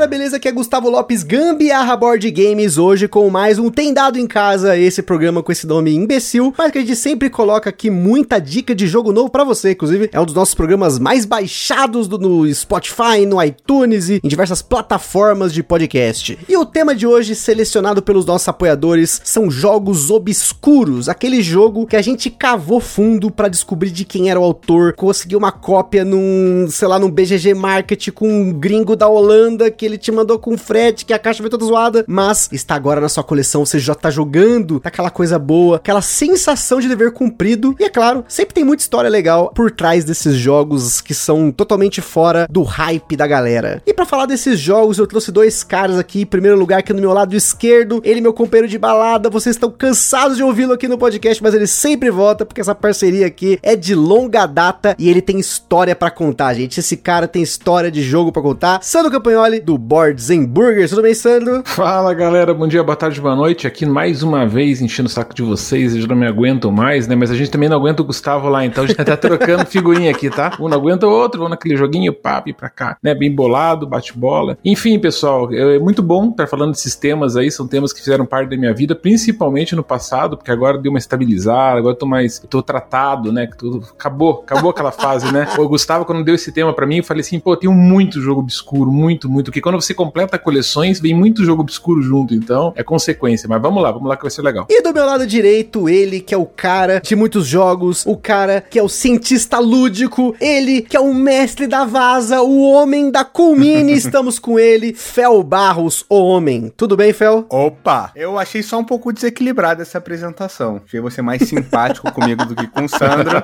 Galera, beleza? Aqui é Gustavo Lopes, Gambiarra Board Games, hoje com mais um Tem Dado em Casa, esse programa com esse nome imbecil, mas que a gente sempre coloca aqui muita dica de jogo novo pra você, inclusive é um dos nossos programas mais baixados do, no Spotify, no iTunes e em diversas plataformas de podcast. E o tema de hoje, selecionado pelos nossos apoiadores, são jogos obscuros, aquele jogo que a gente cavou fundo pra descobrir de quem era o autor, conseguiu uma cópia num, sei lá, num BGG Market com um gringo da Holanda que ele te mandou com frete, que a caixa veio toda zoada, mas está agora na sua coleção, você já tá jogando, tá aquela coisa boa, aquela sensação de dever cumprido. E é claro, sempre tem muita história legal por trás desses jogos que são totalmente fora do hype da galera. E para falar desses jogos, eu trouxe dois caras aqui, em primeiro lugar aqui no meu lado esquerdo, ele meu companheiro de balada, vocês estão cansados de ouvi-lo aqui no podcast, mas ele sempre volta porque essa parceria aqui é de longa data e ele tem história para contar, gente. Esse cara tem história de jogo para contar. Sandro Campagnoli do Boards and Burgers. Tudo bem, Sandro? Fala, galera. Bom dia, boa tarde, boa noite. Aqui mais uma vez enchendo o saco de vocês. Eu já não me aguento mais, né? Mas a gente também não aguenta o Gustavo lá, então a gente tá trocando figurinha aqui, tá? Um não aguenta o outro, vamos naquele joguinho, pá, e pra cá, né? Bem bolado, bate-bola. Enfim, pessoal, é muito bom estar falando desses temas aí. São temas que fizeram parte da minha vida, principalmente no passado, porque agora deu uma estabilizada, agora eu tô mais. Eu tô tratado, né? Tô, acabou, acabou aquela fase, né? O Gustavo, quando deu esse tema pra mim, eu falei assim, pô, tem muito jogo obscuro, muito, muito, porque quando você completa coleções, vem muito jogo obscuro junto, então é consequência. Mas vamos lá, vamos lá que vai ser legal. E do meu lado direito, ele que é o cara de muitos jogos, o cara que é o cientista lúdico, ele que é o mestre da vaza, o homem da Culmine, estamos com ele, Fel Barros, o homem. Tudo bem, Fel? Opa, eu achei só um pouco desequilibrada essa apresentação. Achei você mais simpático comigo do que com o Sandro.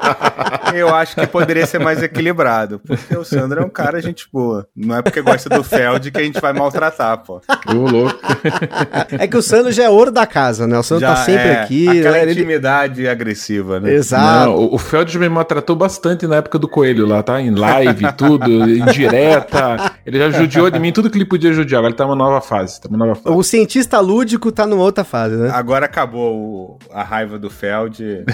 Eu acho que poderia ser mais equilibrado, porque o Sandro é um cara gente boa. Não é porque gosta do Que a gente vai maltratar, pô. Ô, louco. é que o Sandro já é ouro da casa, né? O Sandro Já tá sempre é aqui. Aquela né? Ele- intimidade agressiva, né? Exato. Não, o, Feld me maltratou bastante na época do Coelho lá, tá? Em live, tudo, em direta. Ele já judiou de mim tudo que ele podia judiar. Agora ele tá numa nova fase. Tá numa nova fase. O cientista lúdico tá numa outra fase, né? Agora acabou o- a raiva do Feld.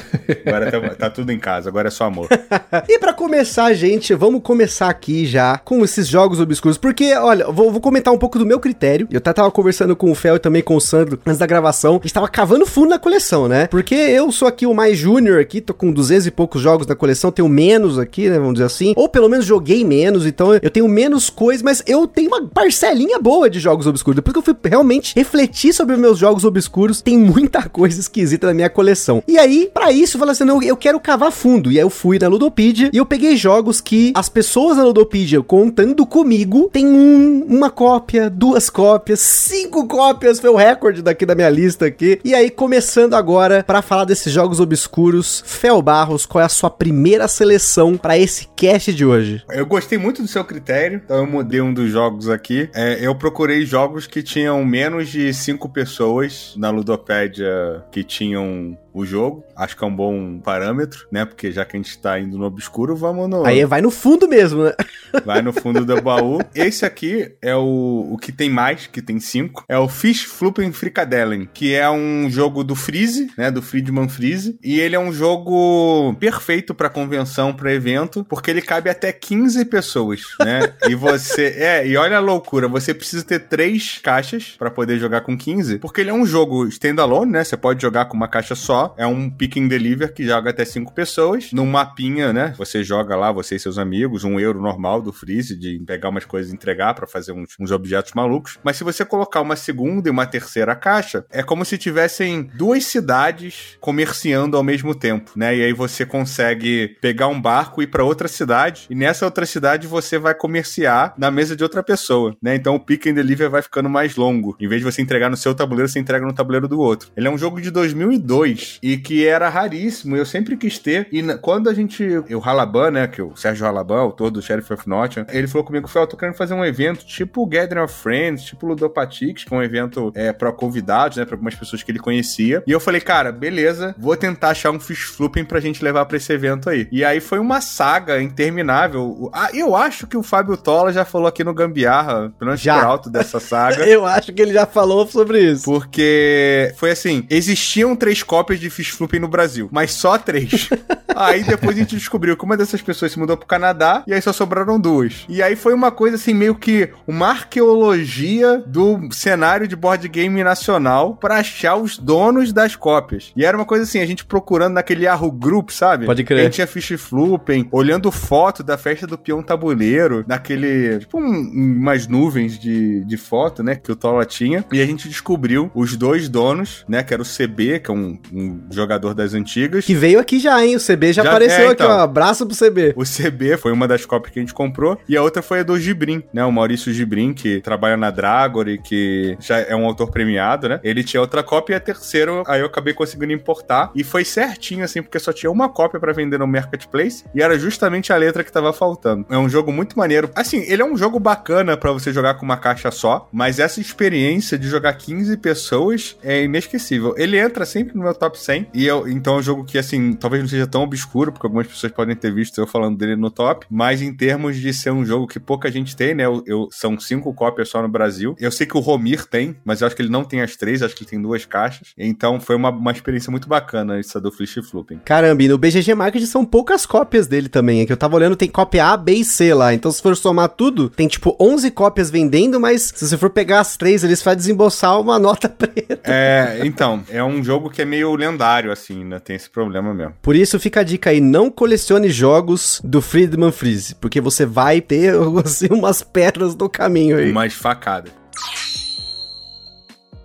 Agora tá, tá tudo em casa, agora é só amor. E pra começar, gente, vamos começar aqui já com esses jogos obscuros, porque, olha, eu vou, vou comentar um pouco do meu critério. Eu até tava conversando com o Fel e também com o Sandro antes da gravação. A gente tava cavando fundo na coleção, né? Porque eu sou aqui o mais júnior aqui, tô com 200 e poucos jogos na coleção, tenho menos aqui, né, vamos dizer assim. Ou pelo menos joguei menos, então eu tenho menos coisas, mas eu tenho uma parcelinha boa de jogos obscuros. Depois que eu fui realmente refletir sobre meus jogos obscuros, tem muita coisa esquisita na minha coleção. E aí, pra isso, eu falei assim, não, eu quero cavar fundo. E aí eu fui na Ludopedia e eu peguei jogos que as pessoas na Ludopedia contando comigo tem um, uma cópia, duas cópias, cinco cópias, foi o recorde daqui da minha lista aqui. E aí, começando agora pra falar desses jogos obscuros, Fel Barros, qual é a sua primeira seleção pra esse cast de hoje? Eu gostei muito do seu critério, então eu mudei um dos jogos aqui. É, eu procurei jogos que tinham menos de cinco pessoas na Ludopédia que tinham o jogo. Acho que é um bom parâmetro, né? Porque já que a gente tá indo no obscuro, vamos no. Aí vai no fundo mesmo, né? Vai no fundo do baú. Esse aqui é o, o que tem mais, que tem cinco. É o Fish Flupen Frikadellen, que é um jogo do Freeze, né? Do Friedman Freeze. E ele é um jogo perfeito pra convenção, pra evento, porque ele cabe até 15 pessoas, né? E você. É, e olha a loucura, você precisa ter três caixas pra poder jogar com 15, porque ele é um jogo standalone, né? Você pode jogar com uma caixa só. É um pick and deliver que joga até cinco pessoas. Num mapinha, né? Você joga lá, você e seus amigos, um euro normal do Freeze, de pegar umas coisas e entregar pra fazer uns, uns objetos malucos. Mas se você colocar uma segunda e uma terceira caixa, é como se tivessem duas cidades comerciando ao mesmo tempo, né? E aí você consegue pegar um barco e ir pra outra cidade, e nessa outra cidade você vai comerciar na mesa de outra pessoa, né? Então o pick and deliver vai ficando mais longo. Em vez de você entregar no seu tabuleiro, você entrega no tabuleiro do outro. Ele é um jogo de 2002. E que era raríssimo. Eu sempre quis ter. E quando a gente. O Halaban, né? Que é o Sérgio Halaban, autor do Sheriff of Nottingham, ele falou comigo: eu tô querendo fazer um evento tipo Gathering of Friends, tipo Ludopatix, que é um evento é, para convidados, né? Pra algumas pessoas que ele conhecia. E eu falei, cara, beleza, vou tentar achar um Fish Flooping pra gente levar pra esse evento aí. E aí foi uma saga interminável. Ah, eu acho que o Fábio Tola já falou aqui no Gambiarra, pelo menos Já. por alto dessa saga. Eu acho que ele já falou sobre isso. Porque foi assim: existiam três cópias de Fish Flooping no Brasil, mas só três. aí depois a gente descobriu que uma dessas pessoas se mudou pro Canadá e aí só sobraram duas. E aí foi uma coisa assim, meio que uma arqueologia do cenário de board game nacional pra achar os donos das cópias. E era uma coisa assim, a gente procurando naquele Yahoo Group, sabe? Pode crer. A gente tinha Fish Flooping, olhando foto da festa do peão tabuleiro, naquele, tipo, um- umas nuvens de, de foto, né, que o Tola tinha. E a gente descobriu os dois donos, né, que era o CB, que é um, um jogador das antigas. Que veio aqui já, hein? O CB já, Já- apareceu é, aqui, então. ó. Abraço pro CB. O CB foi uma das cópias que a gente comprou. E a outra foi a do Gibrim, né? O Maurício Gibrim, que trabalha na Dragor e que já é um autor premiado, né? Ele tinha outra cópia e a terceira aí eu acabei conseguindo importar. E foi certinho, assim, porque só tinha uma cópia pra vender no Marketplace. E era justamente a letra que tava faltando. É um jogo muito maneiro. Assim, ele é um jogo bacana pra você jogar com uma caixa só. Mas essa experiência de jogar 15 pessoas é inesquecível. Ele entra sempre no meu top 100. E eu, então é um jogo que, assim, talvez não seja tão obscuro, porque algumas pessoas podem ter visto eu falando dele no top. Mas em termos de ser um jogo que pouca gente tem, né? Eu, eu- são cinco cópias só no Brasil. Eu sei que o Romir tem, mas eu acho que ele não tem as três, acho que ele tem duas caixas. Então foi uma, uma experiência muito bacana essa do Flish Flooping. Caramba, e no BGG Market são poucas cópias dele também. É que eu tava olhando, tem cópia A, B e C lá. Então, se for somar tudo, tem tipo 11 cópias vendendo, mas se você for pegar as três, eles vai desembolsar uma nota preta. É, então, é um jogo que é meio lendário, assim, né? Tem esse problema mesmo. Por isso fica a dica aí, não colecione jogos do Friedman Freeze, porque você vai ter assim, umas pedras no caminho aí. Umas facadas.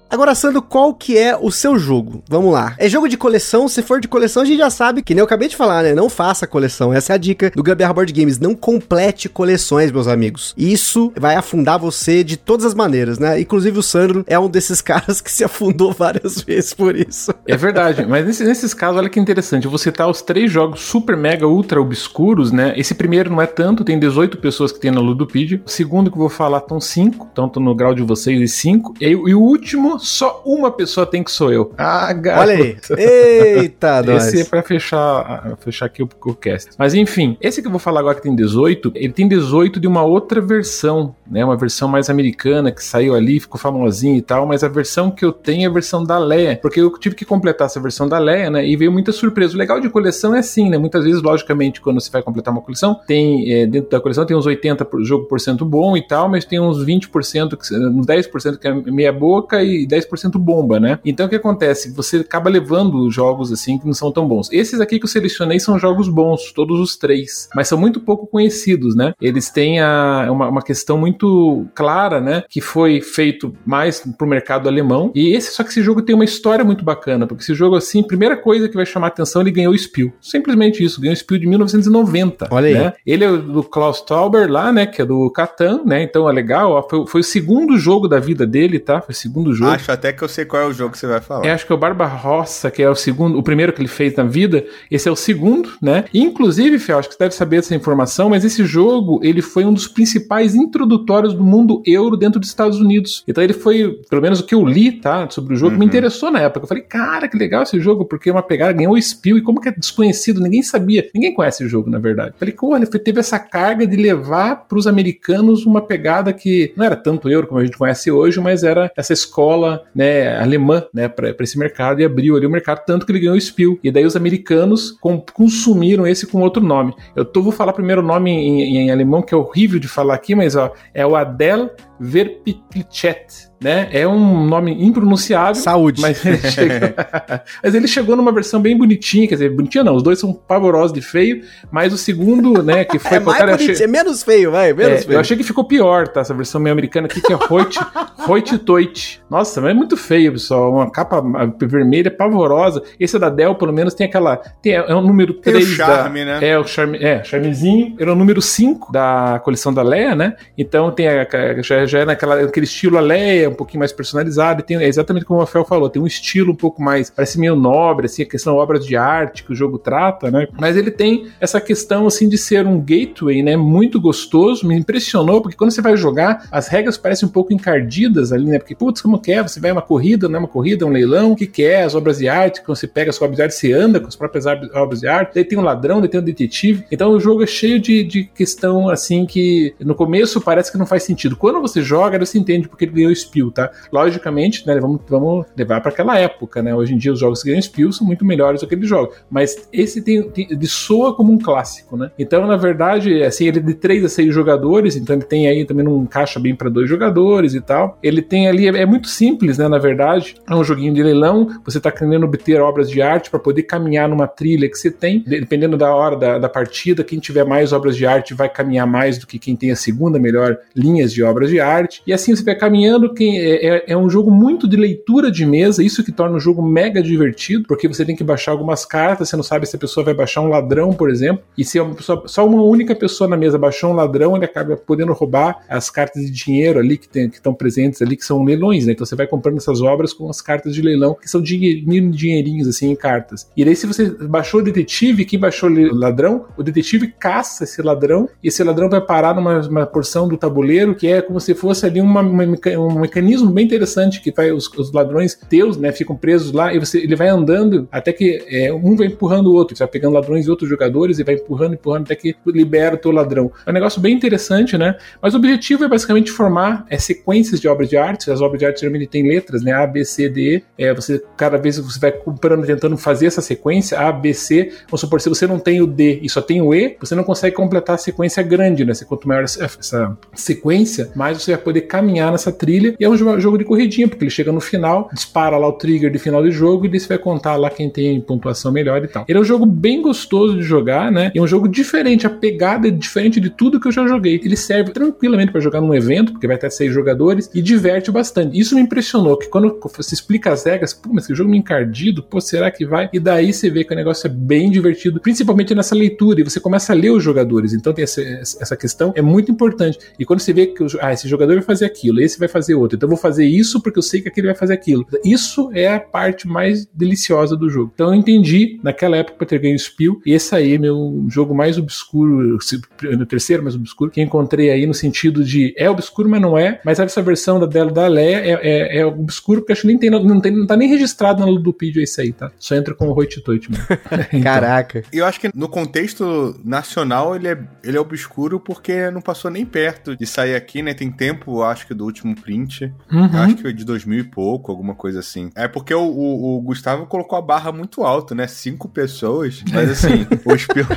Agora, Sandro, qual que é o seu jogo? Vamos lá. É jogo de coleção? Se for de coleção, a gente já sabe, que nem eu acabei de falar, né? Não faça coleção. Essa é a dica do Gambiarra Board Games. Não complete coleções, meus amigos. Isso vai afundar você de todas as maneiras, né? Inclusive o Sandro é um desses caras que se afundou várias vezes por isso. É verdade, mas nesse- nesses casos, olha que interessante. Vou citar os três jogos super mega ultra obscuros, né? Esse primeiro não é tanto, tem 18 pessoas que tem na Ludopedia. O segundo que eu vou falar estão 5, então tô no grau de vocês e 5. E, e o último, só uma pessoa tem que sou eu. Ah, garoto. Olha aí. Eita, nós. Esse é pra fechar, fechar aqui o, o cast. Mas enfim, esse que eu vou falar agora que tem 18, ele tem 18 de uma outra versão, né? Uma versão mais americana que saiu ali, ficou famosinha e tal, mas a versão que eu tenho é a versão da Leia, porque eu tive que completar essa versão da Leia, né? E veio muita surpresa. O legal de coleção é assim, né? Muitas vezes, logicamente, quando você vai completar uma coleção, tem eh, dentro da coleção tem uns 80 por jogo por cento bom e tal, mas tem uns 20%, que, uns 10% que é meia boca e 10% bomba, né? Então o que acontece? Você acaba levando jogos assim que não são tão bons. Esses aqui que eu selecionei são jogos bons, todos os três, mas são muito pouco conhecidos, né? Eles têm a, uma, uma questão muito clara, né? Que foi feito mais pro mercado alemão. E esse, só que esse jogo tem uma história muito bacana, porque esse jogo, assim, primeira coisa que vai chamar atenção, ele ganhou o Spiel. Simplesmente isso, ganhou o Spiel de 1990. Olha aí. né? Ele é do Klaus Tauber lá, né? Que é do Catan, né? Então é legal. ó, Foi, foi o segundo jogo da vida dele, tá? Foi o segundo jogo. Acho até que eu sei qual é o jogo que você vai falar. É, acho que é o Barbarossa, que é o segundo, o primeiro que ele fez na vida. Esse é o segundo, né? Inclusive, Fel, acho que você deve saber essa informação, mas esse jogo, ele foi um dos principais introdutórios do mundo euro dentro dos Estados Unidos. Então ele foi, pelo menos o que eu li, tá, sobre o jogo, me Uhum. interessou na época. Eu falei, cara, que legal esse jogo, porque é uma pegada, ganhou o Spiel, e como que é desconhecido, ninguém sabia, ninguém conhece o jogo, na verdade. Eu falei, olha, foi- teve essa carga de levar para os americanos uma pegada que não era tanto euro como a gente conhece hoje, mas era essa escola, né, alemã, né, para esse mercado e abriu ali o mercado tanto que ele ganhou o Spiel. E daí os americanos com- consumiram esse com outro nome. Eu tô, vou falar primeiro o nome em, em alemão que é horrível de falar aqui, mas ó, é o Adel Verpichet, né? É um nome impronunciável. Saúde. Mas ele, chegou, mas ele chegou numa versão bem bonitinha, quer dizer, bonitinha não, os dois são pavorosos de feio, mas o segundo, né, que foi é mais cara, achei- é menos feio, vai, menos é, feio. eu achei que ficou pior, tá? Essa versão meio americana aqui, que é Hoit, Hoit Toit. Nossa, mas é muito feio, pessoal. Uma capa vermelha pavorosa. Esse da Dell, pelo menos, tem aquela. Tem, é o número Tem o 3 charme, da, né? É, o charme. É, charmezinho. Era o número 5 da coleção da Leia, né? Então tem a, já, já é naquela, naquele estilo a Leia, um pouquinho mais personalizado, e tem, é exatamente como o Rafael falou, tem um estilo um pouco mais, parece meio nobre, assim, a questão obras de arte que o jogo trata, né? Mas ele tem essa questão, assim, de ser um gateway, né? Muito gostoso, me impressionou, porque quando você vai jogar, as regras parecem um pouco encardidas ali, né? Porque, putz, como que é? Você vai uma corrida, não é uma corrida, é um leilão, o que que é? As obras de arte, quando você pega as obras de arte, você anda com as próprias obras de arte, daí tem um ladrão, daí tem um detetive, então o jogo é cheio de, de questão, assim, que no começo parece que não faz sentido. Quando você joga, você entende porque ele ganhou tá? Logicamente, né, vamos, vamos levar para aquela época, né? Hoje em dia os jogos que ganham são muito melhores do que ele joga, mas esse tem, tem, ele soa como um clássico, né? Então, na verdade, assim, ele é de 3 a 6 jogadores, então ele tem aí também um caixa bem para dois jogadores e tal. Ele tem ali, é, é, muito simples, né, na verdade, é um joguinho de leilão, você tá querendo obter obras de arte para poder caminhar numa trilha que você tem, dependendo da hora da, da partida, quem tiver mais obras de arte vai caminhar mais do que quem tem a segunda melhor linhas de obras de arte, e assim você vai caminhando, quem é, é, é um jogo muito de leitura de mesa, isso que torna o jogo mega divertido, porque você tem que baixar algumas cartas, você não sabe se a pessoa vai baixar um ladrão, por exemplo, e se uma pessoa, só uma única pessoa na mesa baixou um ladrão, ele acaba podendo roubar as cartas de dinheiro ali que estão presentes ali, que são leilões, né? Então você vai comprando essas obras com as cartas de leilão, que são mil dinheirinhos assim em cartas. E daí, se você baixou o detetive, quem baixou o ladrão, o detetive caça esse ladrão, e esse ladrão vai parar numa porção do tabuleiro que é como se fosse ali uma, uma, um mecanismo bem interessante que vai os, os, ladrões teus, né, ficam presos lá e você ele vai andando até que é, um vai empurrando o outro, você vai pegando ladrões de outros jogadores e vai empurrando, empurrando até que libera o teu ladrão. É um negócio bem interessante, né? Mas o objetivo é basicamente formar é, sequências de obras de arte. As obras de arte geralmente têm letras, né? A, B, C, D. É, você cada vez você vai comprando, tentando fazer essa sequência A, B, C. Vamos supor se você não tem o D e só tem o E, você não consegue completar a sequência grande, né? Quanto maior essa, essa sequência, mais você vai poder caminhar nessa trilha. E é um jogo de corridinha, porque ele chega no final, dispara lá o trigger de final de jogo e você vai contar lá quem tem pontuação melhor e tal. Ele é um jogo bem gostoso de jogar, né? É um jogo diferente, a pegada é diferente de tudo que eu já joguei. Ele serve tranquilamente para jogar num evento, porque vai ter seis jogadores, e diverte bastante. Isso me impressionou, que quando você explica as regras, pô, mas que jogo me encardido, pô, será que vai? E daí você vê que o negócio é bem divertido, principalmente nessa leitura, e você começa a ler os jogadores. Então tem essa, essa questão, é muito importante. E quando você vê que ah, esse jogador vai fazer aquilo, esse vai fazer outro, então eu vou fazer isso porque eu sei que aquele vai fazer aquilo. Isso é a parte mais deliciosa do jogo. Então eu entendi naquela época para ter ganho Spiel, e esse aí é meu jogo mais obscuro, no terceiro mais obscuro, que encontrei aí no sentido de é obscuro, mas não é, mas essa versão da dela da Leia é, é, é obscuro porque acho que nem tem, não, tem, não tá nem registrado na Ludopedia esse aí, tá? Só entra com o Roit Toit, então. Caraca. E eu acho que no contexto nacional ele é, ele é obscuro porque não passou nem perto de sair aqui, né? Tem tempo, acho que do último print. Uhum. Acho que de 2000 e pouco, alguma coisa assim. É porque o, o, o Gustavo colocou a barra muito alto, né? Cinco pessoas. Mas assim, o Spiel,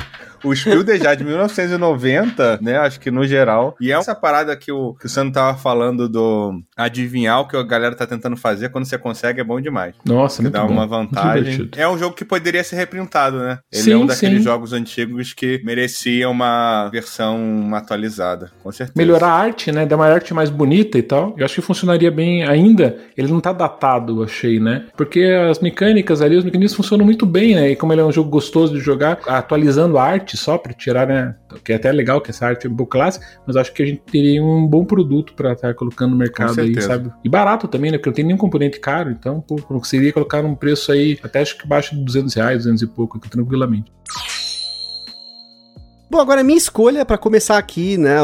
o já de 1990, né? Acho que no geral. E é essa parada que o, que o Sandro tava falando do adivinhar o que a galera tá tentando fazer, quando você consegue é bom demais. Nossa, muito dá bom. uma vantagem. É um jogo que poderia ser reprintado, né? Ele sim, é um daqueles sim. jogos antigos que merecia uma versão atualizada, com certeza. Melhorar a arte, né? Dar uma arte mais bonita e tal. Eu acho que funcionaria bem ainda. Ele não tá datado, achei, né? Porque as mecânicas ali, os mecanismos funcionam muito bem, né? E como ele é um jogo gostoso de jogar, atualizando a arte só para tirar, né? Que é até legal que essa arte é um pouco clássica, mas acho que a gente teria um bom produto para estar colocando no mercado aí, sabe? E barato também, né? Porque não tem nenhum componente caro, então, pô, conseguiria colocar um preço aí até acho que baixo de 200 reais, 200 e pouco, tranquilamente. Bom, agora minha escolha para começar aqui, né,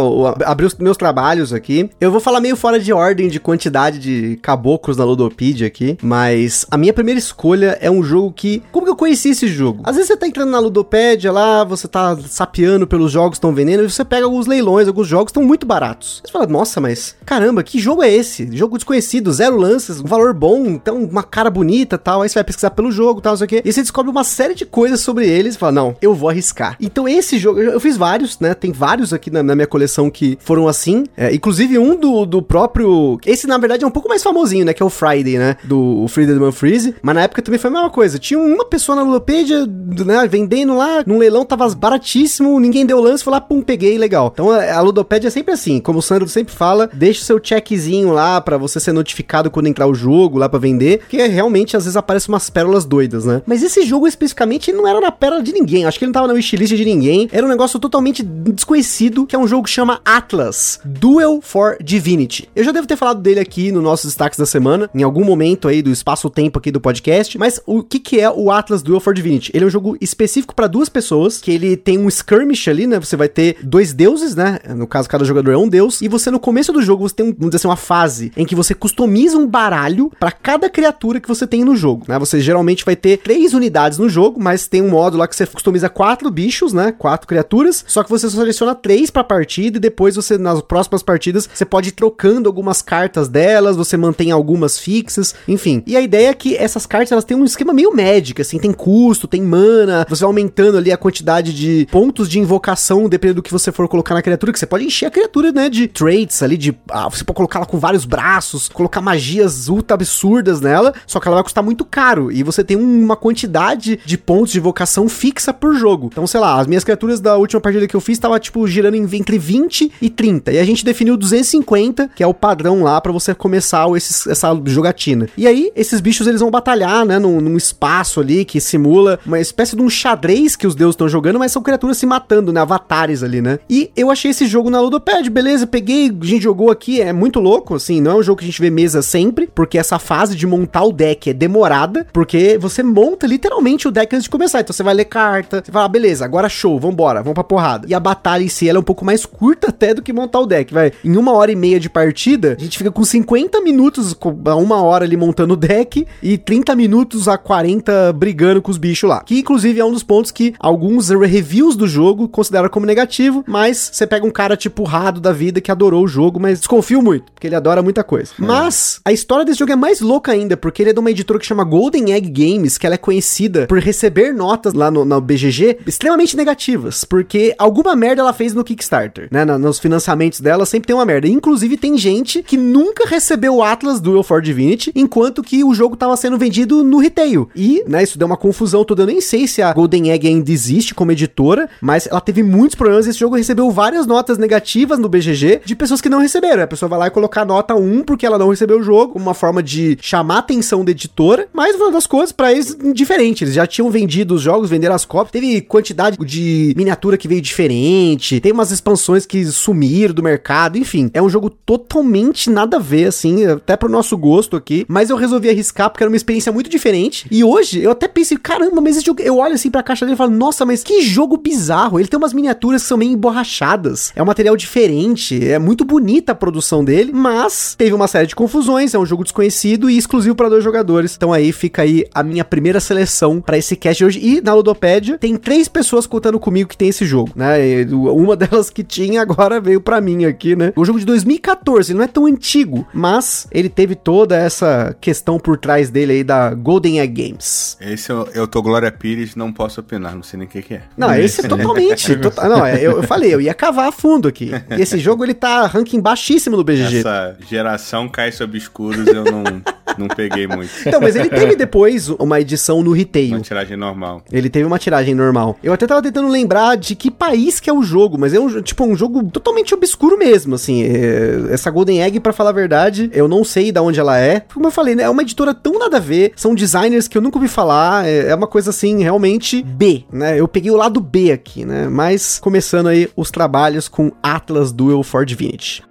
abrir os meus trabalhos aqui. Eu vou falar meio fora de ordem de quantidade de caboclos na Ludopedia aqui, mas a minha primeira escolha é um jogo que, como que eu conheci esse jogo? Às vezes você tá entrando na Ludopédia lá, você tá sapeando pelos jogos que estão vendendo e você pega alguns leilões, alguns jogos estão muito baratos. Você fala, nossa, mas caramba, que jogo é esse? Jogo desconhecido, zero lances, um valor bom, então uma cara bonita, tal. Aí você vai pesquisar pelo jogo, tal, não sei o quê. E você descobre uma série de coisas sobre eles e fala, não, eu vou arriscar. Então esse jogo eu fiz vários, né? Tem vários aqui na, na minha coleção que foram assim. É, inclusive um do, do próprio. Esse, na verdade, é um pouco mais famosinho, né? Que é o Friday, né? Do o Friedman Freeze. Mas na época também foi a mesma coisa. Tinha uma pessoa na Ludopedia, né? Vendendo lá, num leilão tava baratíssimo, ninguém deu lance, foi lá, pum, peguei, legal. Então a, a Ludopédia é sempre assim, como o Sandro sempre fala, deixa o seu checkzinho lá para você ser notificado quando entrar o jogo lá para vender, que é, realmente às vezes aparecem umas pérolas doidas, né? Mas esse jogo especificamente não era na pérola de ninguém, acho que ele não tava na wishlist de ninguém, era um negócio negócio totalmente desconhecido, que é um jogo que chama Atlas Duel for Divinity. Eu já devo ter falado dele aqui no nossos destaques da semana, em algum momento aí do espaço-tempo aqui do podcast, mas o que que é o Atlas Duel for Divinity? Ele é um jogo específico para duas pessoas, que ele tem um skirmish ali, né? Você vai ter dois deuses, né? No caso, cada jogador é um deus, e você no começo do jogo você tem, vamos dizer assim, uma fase em que você customiza um baralho para cada criatura que você tem no jogo, né? Você geralmente vai ter três unidades no jogo, mas tem um modo lá que você customiza quatro bichos, né? Quatro criaturas, só que você só seleciona três pra partida e depois você, nas próximas partidas, você pode ir trocando algumas cartas delas, você mantém algumas fixas, enfim. E a ideia é que essas cartas, elas têm um esquema meio Magic, assim, tem custo, tem mana, você vai aumentando ali a quantidade de pontos de invocação, dependendo do que você for colocar na criatura, que você pode encher a criatura, né, de traits ali, de, ah, você pode colocar ela com vários braços, colocar magias ultra absurdas nela, só que ela vai custar muito caro, e você tem uma quantidade de pontos de invocação fixa por jogo. Então, sei lá, as minhas criaturas da última partida que eu fiz tava, tipo, girando entre 20 e 30, e a gente definiu 250, que é o padrão lá para você começar esses, essa jogatina. E aí, esses bichos, eles vão batalhar, né, num, num espaço ali que simula uma espécie de um xadrez que os deuses estão jogando, mas são criaturas se matando, né, avatares ali, né. E eu achei esse jogo na Ludopad, beleza, peguei, a gente jogou aqui, é muito louco, assim, não é um jogo que a gente vê mesa sempre, porque essa fase de montar o deck é demorada, porque você monta literalmente o deck antes de começar, então você vai ler carta, você fala, ah, beleza, agora show, vambora, vamos pra porrada. E a batalha em si, ela é um pouco mais curta até do que montar o deck, vai. Em uma hora e meia de partida, a gente fica com 50 minutos, a uma hora ali montando o deck, e 30 minutos a 40 brigando com os bichos lá. Que inclusive é um dos pontos que alguns reviews do jogo consideram como negativo, mas você pega um cara tipo Rado da vida que adorou o jogo, mas desconfio muito, porque ele adora muita coisa. É. Mas a história desse jogo é mais louca ainda, porque ele é de uma editora que chama Golden Egg Games, que ela é conhecida por receber notas lá no, no BGG extremamente negativas, porque alguma merda ela fez no Kickstarter, né? Nos financiamentos dela sempre tem uma merda. Inclusive tem gente que nunca recebeu o Atlas Duel for Divinity, enquanto que o jogo tava sendo vendido no retail. E, né, isso deu uma confusão toda. Eu nem sei se a Golden Egg ainda existe como editora, mas ela teve muitos problemas. Esse jogo recebeu várias notas negativas no BGG de pessoas que não receberam. A pessoa vai lá e colocar nota 1 porque ela não recebeu o jogo, uma forma de chamar a atenção da editora, mas uma das coisas para eles diferente. Eles já tinham vendido os jogos, venderam as cópias, teve quantidade de miniatura que veio diferente, tem umas expansões que sumiram do mercado, enfim. É um jogo totalmente nada a ver, assim, até pro nosso gosto aqui, mas eu resolvi arriscar porque era uma experiência muito diferente. E hoje eu até pensei, caramba, mas esse jogo, eu olho assim pra caixa dele e falo, nossa, mas que jogo bizarro. Ele tem umas miniaturas que são meio emborrachadas. É um material diferente, é muito bonita a produção dele, mas teve uma série de confusões, é um jogo desconhecido e exclusivo para dois jogadores. Então aí fica aí a minha primeira seleção para esse cast de hoje. E na Ludopédia tem três pessoas contando comigo que tem esse jogo, né? E uma delas que tinha agora veio para mim aqui, né? O jogo de 2014, não é tão antigo, mas ele teve toda essa questão por trás dele aí da Golden Egg Games. Esse eu, eu tô Glória Pires, não posso opinar, não sei nem o que, que é. Não, esse é totalmente. tota- não, é, eu, eu falei, eu ia cavar a fundo aqui. E esse jogo ele tá ranking baixíssimo no BGG. Essa geração cais obscuros eu não, não peguei muito. Então, mas ele teve depois uma edição no retail. Uma tiragem normal. Ele teve uma tiragem normal. Eu até tava tentando lembrar de que país que é o jogo, mas é um, tipo, um jogo totalmente obscuro mesmo, assim. É- essa Golden Egg, pra falar a verdade, eu não sei de onde ela é. Como eu falei, né? É uma editora tão nada a ver. São designers que eu nunca ouvi falar. É, é uma coisa, assim, realmente B, né? Eu peguei o lado B aqui, né? Mas começando aí os trabalhos com Atlas Duel for Divinity.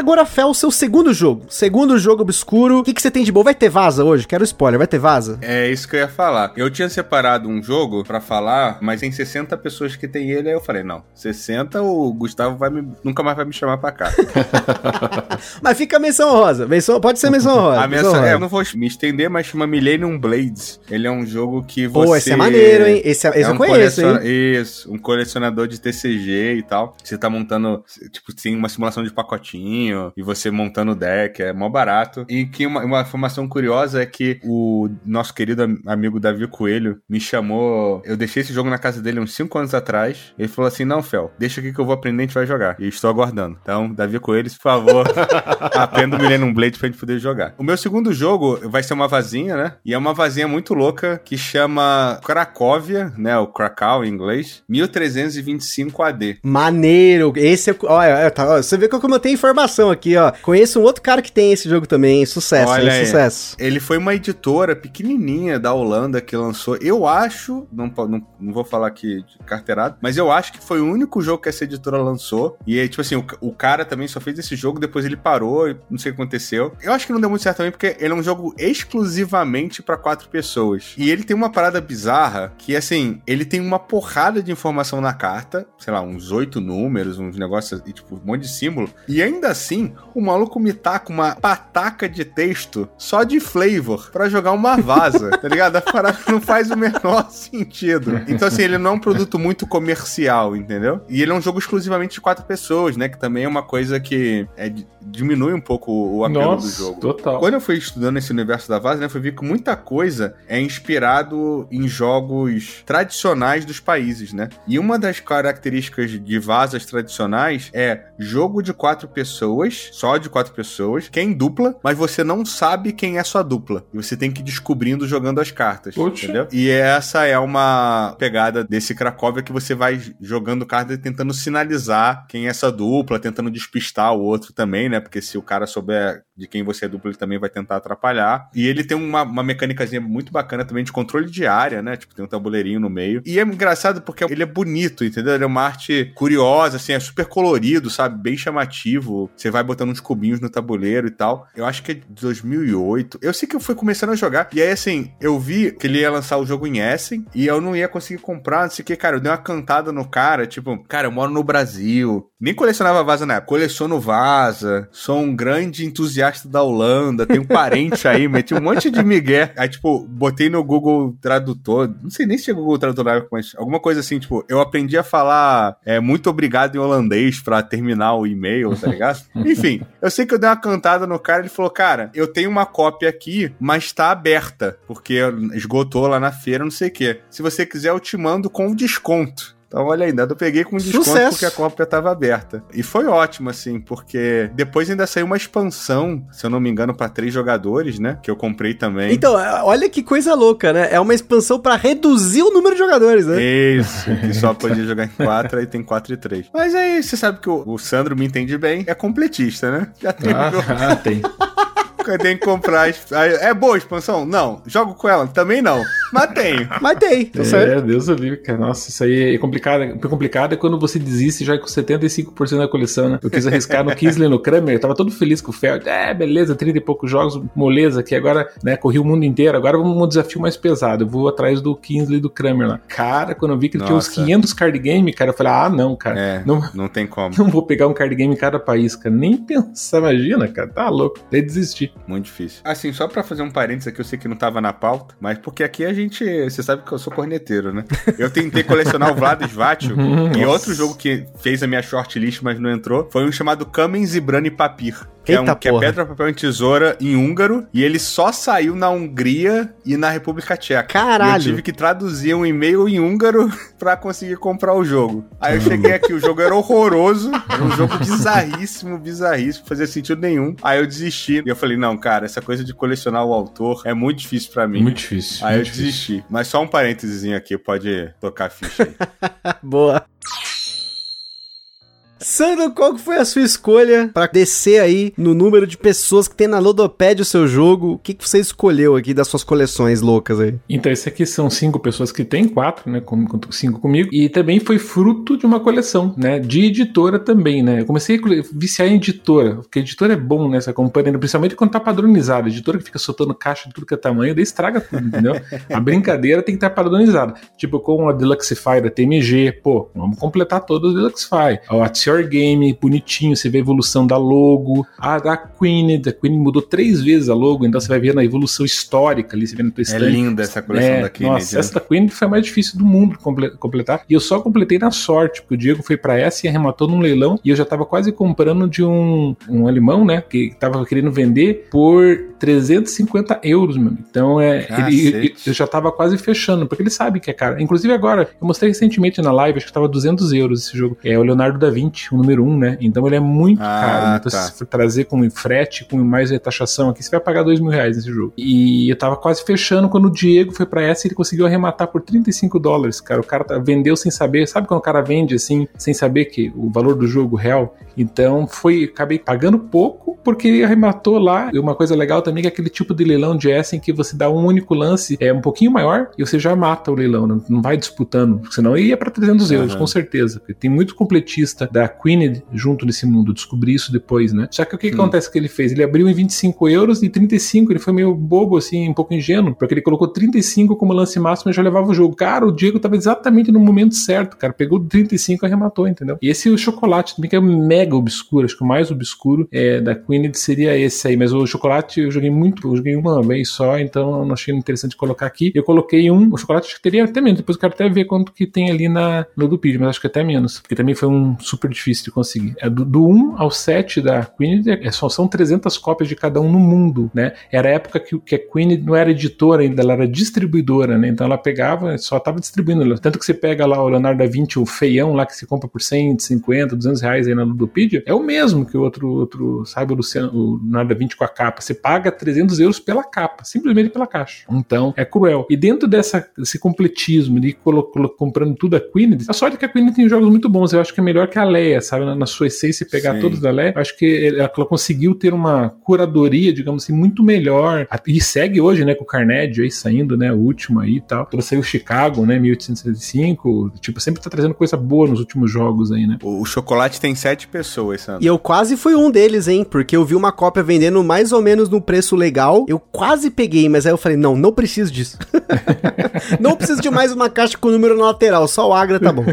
Agora, Fel, seu segundo jogo. Segundo jogo obscuro. O que, que você tem de bom? Vai ter vaza hoje? Quero spoiler. Vai ter vaza? É isso que eu ia falar. Eu tinha separado um jogo pra falar, mas tem 60 pessoas que tem ele, aí eu falei, não, 60 o Gustavo vai me- nunca mais vai me chamar pra cá. Mas fica a menção rosa. Menção, pode ser menção rosa. A minha, menção é, rosa. eu não vou me estender, mas chama Millennium Blades. Ele é um jogo que você... Pô, esse é maneiro, hein? Esse, é, esse eu um conheço, coleciona- hein? Isso, um colecionador de TCG e tal. Você tá montando, tipo, tem uma simulação de pacotinho e você montando o deck, é mó barato. E que uma, uma informação curiosa é que o nosso querido am- amigo Davi Coelho me chamou. Eu deixei esse jogo na casa dele uns 5 anos atrás. Ele falou assim: Não, Fel, deixa aqui que eu vou aprender e a gente vai jogar. E estou aguardando. Então, Davi Coelho, por favor, aprenda o Millennium Blade pra gente poder jogar. O meu segundo jogo vai ser uma vazinha, né? E é uma vazinha muito louca que chama Cracóvia, né? O Krakow em inglês, 1325 AD. Maneiro. Esse é. Olha, tá, ó, você vê que eu tenho informação indicação aqui, ó. Conheço um outro cara que tem esse jogo também. Sucesso, Olha hein? Sucesso. Ele foi uma editora pequenininha da Holanda que lançou. Eu acho, não, não, não vou falar aqui de carteirado, mas eu acho que foi o único jogo que essa editora lançou. E tipo assim, o, o cara também só fez esse jogo, depois ele parou, e não sei o que aconteceu. Eu acho que não deu muito certo também, porque ele é um jogo exclusivamente pra quatro pessoas. E ele tem uma parada bizarra que, assim, ele tem uma porrada de informação na carta, sei lá, uns oito números, uns negócios, e tipo, um monte de símbolo. E ainda assim, o maluco me taca uma pataca de texto só de flavor pra jogar uma vaza, tá ligado? A parada não faz o menor sentido. Então, assim, ele não é um produto muito comercial, entendeu? E ele é um jogo exclusivamente de quatro pessoas, né? Que também é uma coisa que é, di- diminui um pouco o, apelo do Nossa, jogo. total. Quando eu fui estudando esse universo da Vaza, né, eu fui ver que muita coisa é inspirado em jogos tradicionais dos países, né? E uma das características de Vazas tradicionais é jogo de quatro pessoas, só de quatro pessoas, que é em dupla, mas você não sabe quem é sua dupla. E você tem que ir descobrindo jogando as cartas, Poxa. entendeu? E essa é uma pegada desse Cracóvia que você vai jogando cartas e tentando sinalizar quem é essa dupla, tentando despistar o outro também, né? Porque se o cara souber de quem você é dupla, ele também vai tentar atrapalhar. E ele tem uma, uma mecânicazinha muito bacana também de controle de área, né? Tipo, tem um tabuleirinho no meio. E é engraçado porque ele é bonito, entendeu? Ele é uma arte curiosa, assim, é super colorido, sabe? Bem chamativo. Você vai botando uns cubinhos no tabuleiro e tal. Eu acho que é de 2008. Eu sei que eu fui começando a jogar. E aí, assim, eu vi que ele ia lançar o jogo em Essen e eu não ia conseguir comprar, não sei o que, cara. Eu dei uma cantada no cara, tipo, cara, eu moro no Brasil. Nem colecionava vaza na época. Coleciono vaza. Sou um grande entusiasta da Holanda. Tenho parente aí, meti um monte de migué. Aí, tipo, botei no Google Tradutor. Não sei nem se é Google Tradutor na época, mas alguma coisa assim, tipo, eu aprendi a falar é, muito obrigado em holandês pra terminar o e-mail, tá ligado? Enfim, eu sei que eu dei uma cantada no cara. Ele falou, cara, eu tenho uma cópia aqui, mas tá aberta. Porque esgotou lá na feira, não sei o quê. Se você quiser, eu te mando com desconto. Então, olha aí, ainda eu peguei com desconto Sucesso. porque a cópia tava aberta. E foi ótimo, assim, porque depois ainda saiu uma expansão, se eu não me engano, pra três jogadores, né? Que eu comprei também. Então, é, olha que coisa louca, né? É uma expansão pra reduzir o número de jogadores, né? Isso, que só podia jogar em 4, aí tem 4 e 3. Mas aí, você sabe que o, o Sandro me entende bem, é completista, né? Já tem, Ah, ah, tem. tem que comprar. É boa a expansão? Não. Jogo com ela? Também não. Mas tenho. Mas tem, tá certo? É, Deus o livre, cara. Nossa, isso aí é complicado. O complicado é quando você desiste já com 75% da coleção, né? Eu quis arriscar no Kisley e no Kramer, eu tava todo feliz com o Feld. É, beleza, 30 e poucos jogos, moleza, que agora, né, corri o mundo inteiro. Agora vamos um desafio mais pesado. Eu vou atrás do Kinsley e do Kramer lá. Cara, quando eu vi que ele tinha uns Nossa. 500 card game, cara, eu falei, ah, não, cara. É, Não, não tem como. não vou pegar um card game em cada país, cara. Nem pensar, imagina, cara. Tá louco. Daí desisti. Muito difícil. Assim, só pra fazer um parênteses aqui, eu sei que não tava na pauta, mas porque aqui a gente. Você sabe que eu sou corneteiro, né? Eu tentei colecionar o Vlad Svatio e outro jogo que fez a minha shortlist, mas não entrou, foi um chamado Kamen Zibrani Papir. Que, é, Eita um, que é porra. pedra, papel e tesoura em húngaro, e ele só saiu na Hungria e na República Tcheca. Caralho. E eu tive que traduzir um e-mail em húngaro pra conseguir comprar o jogo. Aí eu cheguei aqui, o jogo era horroroso, era um jogo bizarríssimo, bizarríssimo, não fazia sentido nenhum. Aí eu desisti. E eu falei, não, cara, essa coisa de colecionar o autor é muito difícil pra mim. Muito difícil. Aí eu muito difícil. desisti. Mas só um parênteses aqui, pode tocar a ficha aí. Boa. Sandro, qual foi a sua escolha pra descer aí no número de pessoas que tem na Ludopad o seu jogo? O que, que você escolheu aqui das suas coleções loucas aí? Então, esse aqui são cinco pessoas que tem, quatro, né? Com, cinco comigo. E também foi fruto de uma coleção, né? De editora também, né? Eu comecei a viciar em editora, porque editora é bom nessa companhia, principalmente quando tá padronizada. Editora que fica soltando caixa de tudo que é tamanho, daí estraga tudo, entendeu? a brincadeira tem que estar padronizada. Tipo, com a Deluxify da TMG, pô, vamos completar todas as Deluxify. O What's Your Game, bonitinho, você vê a evolução da logo. A da Queen, a Queen mudou três vezes a logo, então você vai ver na evolução histórica ali, você vê no teu É stand. linda essa coleção É, da Kennedy. Nossa, né? essa da Queen foi a mais difícil do mundo comple- completar. E eu só completei na sorte, porque o Diego foi pra essa e arrematou num leilão. E eu já tava quase comprando de um, um alemão, né? Que tava querendo vender por 350 euros, meu. amigo. Então é. Ele, Cacete. eu já tava quase fechando, porque ele sabe que é caro. Inclusive agora, eu mostrei recentemente na live, acho que tava 200 euros esse jogo. É o Leonardo da Vinci. 20, o número 1, né? Então ele é muito Ah, caro. Então, tá. se for trazer com frete, com mais taxação aqui, você vai pagar 2 mil reais nesse jogo. E eu tava quase fechando quando o Diego foi pra essa e ele conseguiu arrematar por 35 dólares, cara. O cara tá- vendeu sem saber. Sabe quando o cara vende assim, sem saber que o valor do jogo real? Então foi, acabei pagando pouco porque ele arrematou lá. E uma coisa legal também é que aquele tipo de leilão de Essen que você dá um único lance, é um pouquinho maior e você já mata o leilão, não, não vai disputando, senão ia pra 300 euros, Aham. com certeza. Porque tem muito completista da Queen junto nesse mundo, descobri isso depois, né? Só que o que, Hum. acontece que ele fez? Ele abriu em 25 euros e 35, ele foi meio bobo, assim, um pouco ingênuo, porque ele colocou 35 como lance máximo e já levava o jogo. Cara, o Diego tava exatamente no momento certo, cara. Pegou o 35 e arrematou, entendeu? E esse é o chocolate também, que é mega obscuro, acho que o mais obscuro é, da Queen seria esse aí, mas o chocolate eu joguei muito, eu joguei uma vez só, então eu não achei interessante colocar aqui. Eu coloquei um, o chocolate acho que teria até menos, depois eu quero até ver quanto que tem ali na, no Dupedia, mas acho que até menos, porque também foi um super difícil de conseguir. É do, do 1 ao 7 da Queen, é, só são 300 cópias de cada um no mundo, né? Era a época que, que a Queen não era editora ainda, ela era distribuidora, né? Então ela pegava, só tava distribuindo. Tanto que você pega lá o Leonardo da Vinci, o feião lá que se compra por 150, 200 reais aí na Ludopedia, é o mesmo que o outro, outro sabe, o, Luciano, o Leonardo da Vinci com a capa. Você paga 300 euros pela capa, simplesmente pela caixa. Então é cruel. E dentro dessa, desse completismo de comprando tudo a Queen, a sorte é que a Queen tem jogos muito bons. Eu acho que é melhor que a Leia, sabe? Na, na sua essência, pegar Sim. todos da Leia. Acho que ela, ela conseguiu ter uma curadoria, digamos assim, muito melhor. E segue hoje, né, com o Carnegie aí saindo, né, o último aí e tal. Quando saiu Chicago, né, 1875. Tipo, sempre tá trazendo coisa boa nos últimos jogos aí, né? O, o chocolate tem sete pessoas, Sandro. E eu quase fui um deles, hein? Porque eu vi uma cópia vendendo mais ou menos no preço legal. Eu quase peguei, mas aí eu falei, não, não preciso disso. não preciso de mais uma caixa com número na lateral, só o Agra tá bom.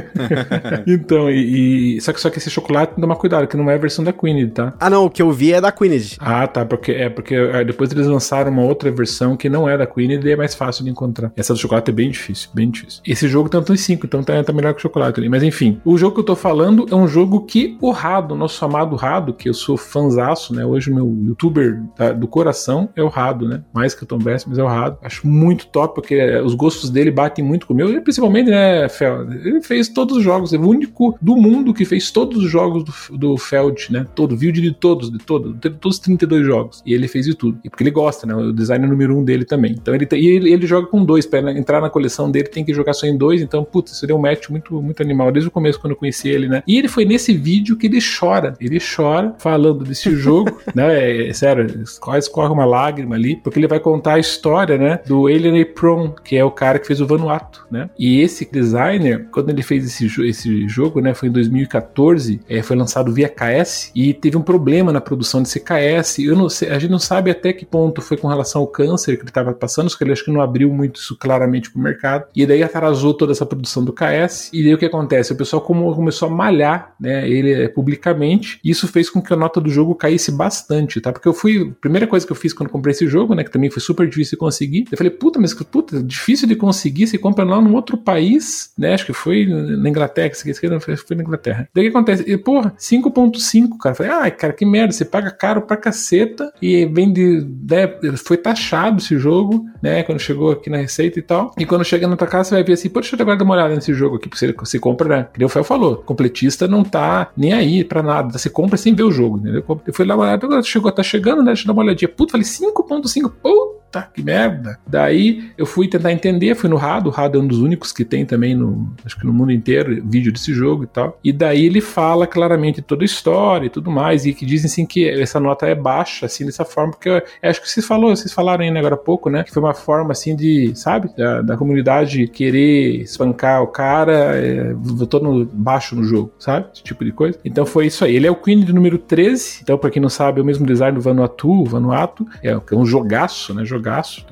então, e, e- Só que só que esse chocolate, toma cuidado, que não é a versão da Queen, tá? Ah, não, o que eu vi é da Queenage. Ah, tá, porque é porque é, depois eles lançaram uma outra versão que não é da Queen e é mais fácil de encontrar. Essa do chocolate é bem difícil, bem difícil. Esse jogo tanto em 5, então tá, tá melhor que o chocolate ali. Mas enfim, o jogo que eu tô falando é um jogo que o Rado, nosso amado Rado, que eu sou fanzaço, né? Hoje o meu youtuber da- do coração é o Rado, né? Mais que o Tom Best, mas é o Rado. Acho muito top, porque os gostos dele batem muito com o meu, e principalmente, né, Fel? Ele fez todos os jogos, é o único do mundo que fez todos os jogos do, do Feld, né? Todo, viu de todos, de todos, de todos os 32 jogos. E ele fez de tudo. E porque ele gosta, né? O design é número um dele também. Então ele tem- e ele, ele joga com dois. Pra entrar na coleção dele, tem que jogar só em dois. Então, putz, isso deu um match muito, muito animal. Desde o começo, quando eu conheci ele, né? E ele foi nesse vídeo que ele chora. Ele chora falando desse jogo, né? É, é sério, quase corre uma lágrima ali, porque ele vai contar a história, né? Do Alien Prom, que é o cara que fez o Vanuatu, né? E esse designer, quando ele fez esse, esse jogo, né? Foi em 2014, é, foi lançado via KS e teve um problema na produção desse KS. Eu não sei, a gente não sabe até que ponto foi com relação ao câncer que ele estava passando, porque ele acho que não abriu muito isso claramente pro mercado. E daí atrasou toda essa produção do KS. E daí o que acontece? O pessoal como- começou a malhar, né? Ele é, publicamente. E isso fez com que a nota do jogo caísse bastante, tá? Porque eu fui. A primeira coisa que eu fiz quando comprei esse jogo, né? Que também foi super difícil de conseguir. Eu falei, puta, mas puta, difícil de conseguir. Você compra lá num outro país, né? Acho que foi na Inglaterra, que foi foi na Inglaterra. Daí o que acontece? E, porra, 5.5, cara. Falei, ai, cara, que merda. Você paga caro pra caceta e vem de. Né, foi taxado esse jogo, né? Quando chegou aqui na receita e tal. E quando chega na tua casa, você vai ver assim, pô, deixa eu dar uma olhada nesse jogo aqui, porque você, você compra, né? Que o Fel falou, completista não tá nem aí pra nada. Você compra sem ver o jogo, entendeu? Eu fui lá, chegou, tá chegando, né? Deixa eu dar uma olhadinha. Puta, falei 5.5, puta que merda. Daí eu fui tentar entender, fui no Rado, o Rado é um dos únicos que tem também no, acho que no mundo inteiro, vídeo desse jogo e tal. E daí ele fala claramente toda a história e tudo mais, e que dizem assim que essa nota é baixa, assim, dessa forma, porque eu, acho que vocês falou, vocês falaram ainda agora há pouco, né? Que foi uma forma assim de, sabe, da, da comunidade querer espancar o cara, é, no baixo no jogo, sabe? Esse tipo de coisa. Então foi isso aí. Ele é o Queen de número 13, então, pra quem não sabe, é o mesmo design do Vanuatu, Vanuatu, é, é um jogaço, né? Jogaço,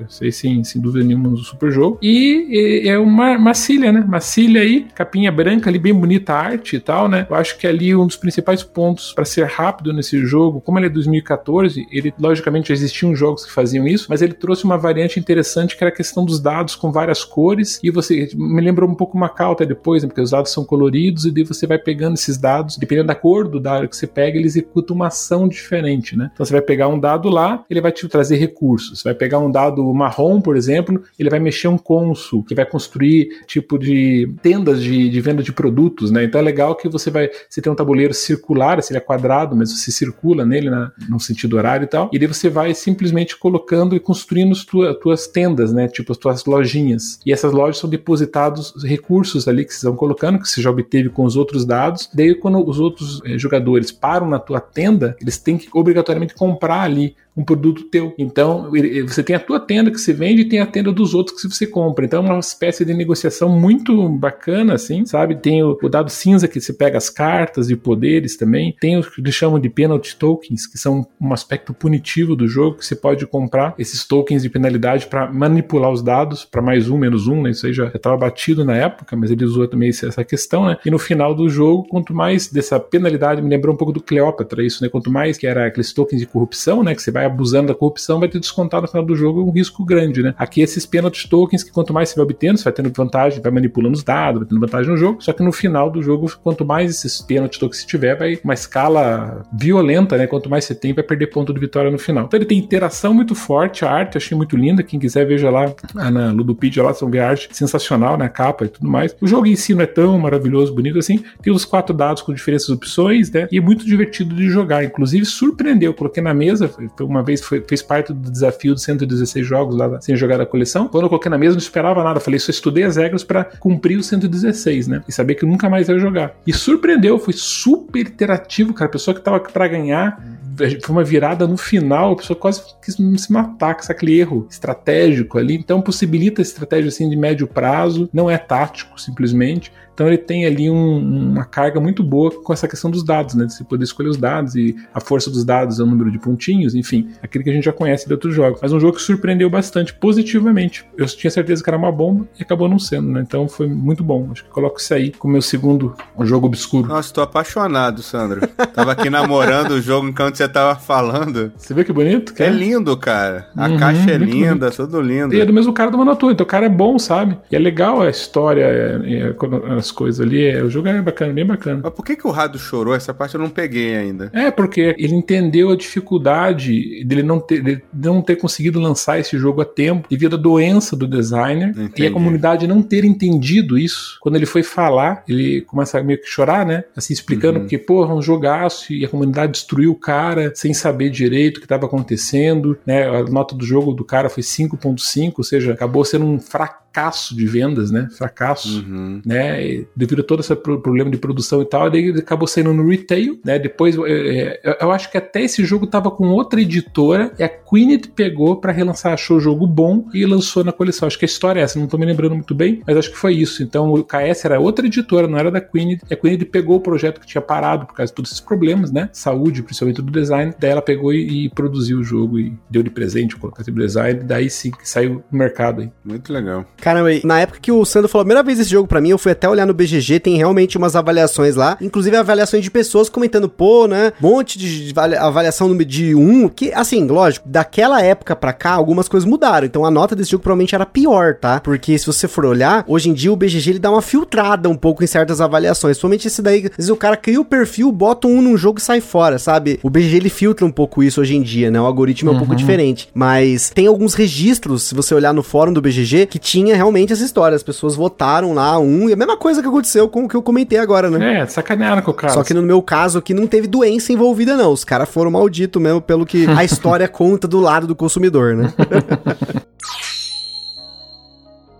sei sem, sem dúvida nenhuma um super jogo. E é uma Marcília, né? Marcília aí, capinha branca ali, bem bonita a arte e tal, né? Eu acho que ali um dos principais pontos para ser rápido nesse jogo, como ele é 2014, ele logicamente já existiam jogos que faziam isso, mas ele trouxe uma variante interessante que era a questão dos dados com várias cores e você me lembrou um pouco Macau até depois, né? Porque os dados são coloridos e daí você vai pegando esses dados, dependendo da cor do dado que você pega, ele executa uma ação diferente, né? Então você vai pegar um dado lá, ele vai te trazer recursos. Você vai pegar pegar um dado marrom, por exemplo, ele vai mexer um cônsul, que vai construir tipo de tendas de, de venda de produtos, né? Então é legal que você vai, você tem um tabuleiro circular, se ele é quadrado, mas você circula nele na, no sentido horário e tal, e daí você vai simplesmente colocando e construindo as tua, tuas tendas, né? Tipo as tuas lojinhas. E essas lojas são depositados recursos ali que vocês vão colocando, que você já obteve com os outros dados. Daí quando os outros eh, jogadores param na tua tenda, eles têm que obrigatoriamente comprar ali um produto teu. Então, você tem a tua tenda que você vende e tem a tenda dos outros que você compra. Então, é uma espécie de negociação muito bacana, assim, sabe? Tem o, o dado cinza que você pega as cartas e poderes também. Tem o que eles chamam de penalty tokens, que são um aspecto punitivo do jogo, que você pode comprar esses tokens de penalidade para manipular os dados para mais um, menos um, né? Isso aí já estava batido na época, mas ele usou também essa questão, né? E no final do jogo, quanto mais dessa penalidade, me lembrou um pouco do Cleópatra, isso, né? Quanto mais que era aqueles tokens de corrupção, né? Que você vai abusando da corrupção, vai ter descontado no final do jogo um risco grande, né? Aqui esses penalty tokens que quanto mais você vai obtendo, você vai tendo vantagem, vai manipulando os dados, vai tendo vantagem no jogo, só que no final do jogo, quanto mais esses penalty tokens você tiver, vai uma escala violenta, né? Quanto mais você tem, vai perder ponto de vitória no final. Então ele tem interação muito forte, a arte achei muito linda, quem quiser veja lá na Ludopedia lá, são ver arte sensacional, né? A capa e tudo mais. O jogo em si não é tão maravilhoso, bonito assim, tem os quatro dados com diferentes opções, né? E é muito divertido de jogar, inclusive surpreendeu, coloquei na mesa, uma vez foi, fez parte do desafio de 116 jogos lá sem jogar a coleção. Quando eu coloquei na mesa, não esperava nada. Falei, só estudei as regras para cumprir os 116, né? E saber que nunca mais ia jogar. E surpreendeu, foi super interativo, cara. A pessoa que tava para ganhar foi uma virada no final, a pessoa quase quis se matar com aquele erro estratégico ali. Então possibilita estratégia assim de médio prazo, não é tático simplesmente. Então ele tem ali um, uma carga muito boa com essa questão dos dados, né? De você poder escolher os dados e a força dos dados é o número de pontinhos, enfim, aquilo que a gente já conhece de outros jogos. Mas um jogo que surpreendeu bastante positivamente. Eu tinha certeza que era uma bomba e acabou não sendo, né? Então foi muito bom. Acho que coloco isso aí como meu segundo jogo obscuro. Nossa, tô apaixonado, Sandro. tava aqui namorando o jogo enquanto você tava falando. Você vê que bonito? Cara? É lindo, cara. A uhum, caixa é linda, bonito. tudo lindo. E é do mesmo cara do Monotoon, então o cara é bom, sabe? E é legal a história, é, é, as coisas ali. É, o jogo é bacana, bem bacana. Mas por que, que o Rado chorou? Essa parte eu não peguei ainda. É, porque ele entendeu a dificuldade dele não ter, dele não ter conseguido lançar esse jogo a tempo devido à doença do designer Entendi. e a comunidade não ter entendido isso. Quando ele foi falar, ele começa a meio que chorar, né? Assim, explicando uhum. que, porra, um jogaço e a comunidade destruiu o cara sem saber direito o que estava acontecendo, né? A nota do jogo do cara foi 5.5, ou seja, acabou sendo um fracasso fracasso de vendas, né? Fracasso, uhum. né? Devido a todo esse problema de produção e tal, ele acabou saindo no retail, né? Depois, eu, é, é, eu acho que até esse jogo tava com outra editora e a Queened pegou para relançar, achou o jogo bom e lançou na coleção. Acho que a história é essa, não tô me lembrando muito bem, mas acho que foi isso. Então o KS era outra editora, não era da Queened. E a Queened pegou o projeto que tinha parado por causa de todos esses problemas, né? Saúde, principalmente do design. Daí ela pegou e, e produziu o jogo e deu de presente, colocou o design. Daí sim que saiu no mercado aí. Muito legal. Caramba, na época que o Sandro falou a primeira vez esse jogo para mim, eu fui até olhar no BGG, tem realmente umas avaliações lá, inclusive avaliações de pessoas comentando, pô, né, monte de avaliação de um, que, assim, lógico, daquela época pra cá, algumas coisas mudaram, então a nota desse jogo provavelmente era pior, tá? Porque se você for olhar, hoje em dia o BGG ele dá uma filtrada um pouco em certas avaliações, somente esse daí, às vezes o cara cria o perfil, bota um num jogo e sai fora, sabe? O BGG ele filtra um pouco isso hoje em dia, né? O algoritmo é um pouco uhum. diferente, mas tem alguns registros, se você olhar no fórum do BGG, que tinha realmente essa história. As pessoas votaram lá um, e a mesma coisa que aconteceu com o que eu comentei agora, né? É, sacanearam com o cara. Só que no meu caso aqui não teve doença envolvida, não. Os caras foram malditos mesmo pelo que a história conta do lado do consumidor, né?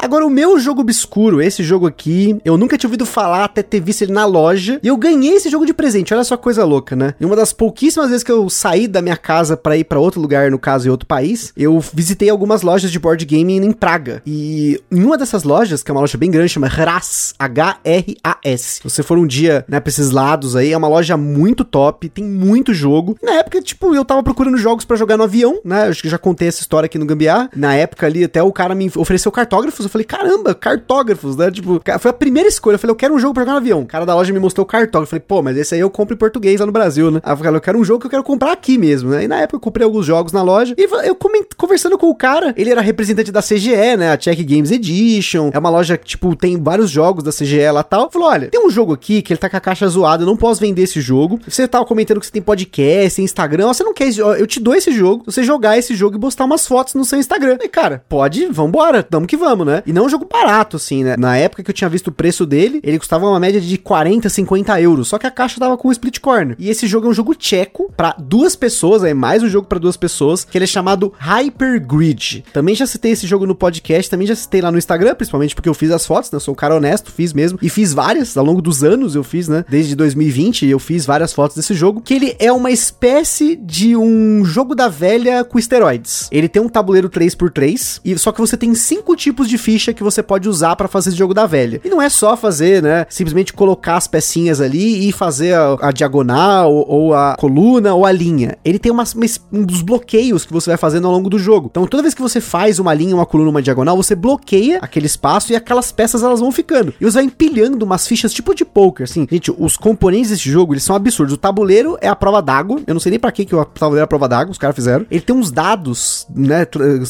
Agora, o meu jogo obscuro, esse jogo aqui, eu nunca tinha ouvido falar até ter visto ele na loja. E eu ganhei esse jogo de presente. Olha só coisa louca, né? E uma das pouquíssimas vezes que eu saí da minha casa para ir para outro lugar, no caso, em outro país, eu visitei algumas lojas de board game em Praga. E em uma dessas lojas, que é uma loja bem grande, chama Hras, H-R-A-S. Se você for um dia, né, pra esses lados aí, é uma loja muito top, tem muito jogo. Na época, tipo, eu tava procurando jogos para jogar no avião, né? Acho que já contei essa história aqui no Gambiar. Na época ali, até o cara me ofereceu cartógrafos eu falei, caramba, cartógrafos, né? Tipo, foi a primeira escolha. Eu falei, eu quero um jogo pra jogar no avião. O cara da loja me mostrou o cartógrafo. Eu falei, pô, mas esse aí eu compro em português lá no Brasil, né? Aí eu falei, eu quero um jogo que eu quero comprar aqui mesmo, né? E na época eu comprei alguns jogos na loja. E eu conversando com o cara, ele era representante da CGE, né? A Czech Games Edition. É uma loja que, tipo, tem vários jogos da CGE lá e tal. Falou, olha, tem um jogo aqui que ele tá com a caixa zoada, eu não posso vender esse jogo. Você tava comentando que você tem podcast, tem Instagram. Você não quer esse Eu te dou esse jogo, você jogar esse jogo e postar umas fotos no seu Instagram. E, cara, pode, vambora, vamos que vamos, né? E não um jogo barato, assim, né? Na época que eu tinha visto o preço dele, ele custava uma média de 40, 50 euros. Só que a caixa tava com o split corner. E esse jogo é um jogo tcheco para duas pessoas, é mais um jogo para duas pessoas, que ele é chamado Hyper Grid. Também já citei esse jogo no podcast, também já citei lá no Instagram, principalmente porque eu fiz as fotos, né? Eu sou um cara honesto, fiz mesmo. E fiz várias ao longo dos anos, eu fiz, né? Desde 2020 eu fiz várias fotos desse jogo, que ele é uma espécie de um jogo da velha com esteroides. Ele tem um tabuleiro 3x3, e só que você tem cinco tipos de ficha que você pode usar para fazer esse jogo da velha. E não é só fazer, né? Simplesmente colocar as pecinhas ali e fazer a, a diagonal, ou, ou, a coluna, ou a linha. Ele tem umas, um dos bloqueios que você vai fazendo ao longo do jogo. Então toda vez que você faz uma linha, uma coluna, uma diagonal, você bloqueia aquele espaço e aquelas peças elas vão ficando. E você vai empilhando umas fichas tipo de poker, assim. Gente, os componentes desse jogo, eles são absurdos. O tabuleiro é a prova d'água. Eu não sei nem para que, que o tabuleiro é a prova d'água, os caras fizeram. Ele tem uns dados, né,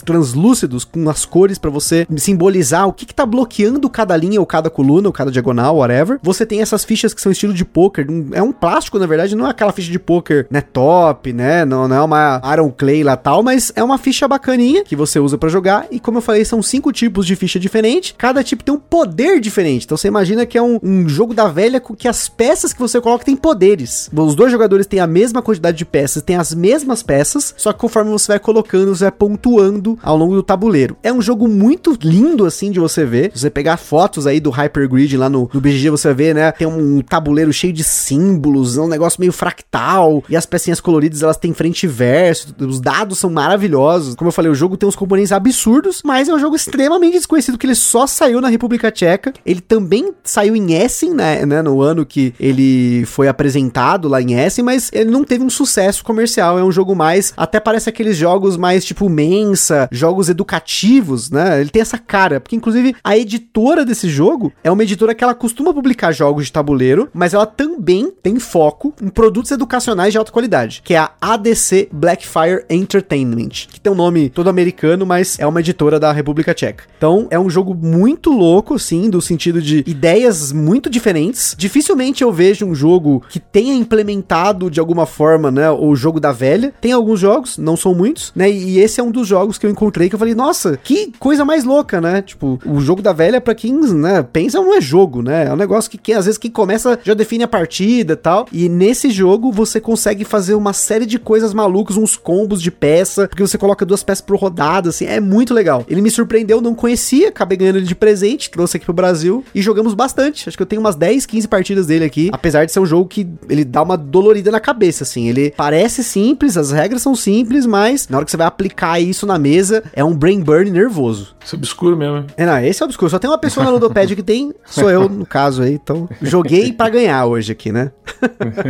translúcidos com as cores para você simbolizar o que que tá bloqueando cada linha ou cada coluna ou cada diagonal, whatever. Você tem essas fichas que são estilo de poker. É um plástico, na verdade, não é aquela ficha de poker, né, top, né? Não, não é uma Iron Clay lá tal, mas é uma ficha bacaninha que você usa para jogar. E como eu falei, são cinco tipos de ficha diferente. Cada tipo tem um poder diferente. Então você imagina que é um, um jogo da velha com que as peças que você coloca têm poderes. Os dois jogadores têm a mesma quantidade de peças, têm as mesmas peças, só que conforme você vai colocando, você vai pontuando ao longo do tabuleiro. É um jogo muito lindo assim de você ver. Se você pegar fotos aí do Hypergrid lá no, no BGG, você ver, né? Tem um tabuleiro cheio de símbolos, é um negócio meio fractal, e as pecinhas coloridas elas têm frente e verso, os dados são maravilhosos. Como eu falei, o jogo tem uns componentes absurdos, mas é um jogo extremamente desconhecido que ele só saiu na República Tcheca. Ele também saiu em Essen, né, né, no ano que ele foi apresentado lá em Essen, mas ele não teve um sucesso comercial. É um jogo mais, até parece aqueles jogos mais tipo Mensa, jogos educativos, né? Ele tem essa cara, porque inclusive a editora desse jogo é uma editora que ela costuma publicar jogos de tabuleiro, mas ela também tem foco em produtos educacionais de alta qualidade, que é a ADC Blackfire Entertainment, que tem um nome todo americano, mas é uma editora da República Tcheca. Então, é um jogo muito louco, sim, do sentido de ideias muito diferentes. Dificilmente eu vejo um jogo que tenha implementado de alguma forma, né, o jogo da velha. Tem alguns jogos, não são muitos, né? E esse é um dos jogos que eu encontrei que eu falei, nossa, que coisa mais louca, né? Tipo, o jogo da velha, para quem, né, pensa, não é jogo, né? É um negócio que, que às vezes quem começa já define a partida e tal. E nesse jogo você consegue fazer uma série de coisas malucas, uns combos de peça, porque você coloca duas peças por rodada, assim, é muito legal. Ele me surpreendeu, não conhecia, acabei ganhando ele de presente, trouxe aqui pro Brasil e jogamos bastante. Acho que eu tenho umas 10, 15 partidas dele aqui, apesar de ser um jogo que ele dá uma dolorida na cabeça, assim. Ele parece simples, as regras são simples, mas na hora que você vai aplicar isso na mesa, é um brain burn nervoso. Isso é obscuro mesmo. É, não, esse é obscuro. Só tem uma pessoa na Ludopad que tem, sou eu no caso aí. Então, joguei para ganhar hoje aqui, né?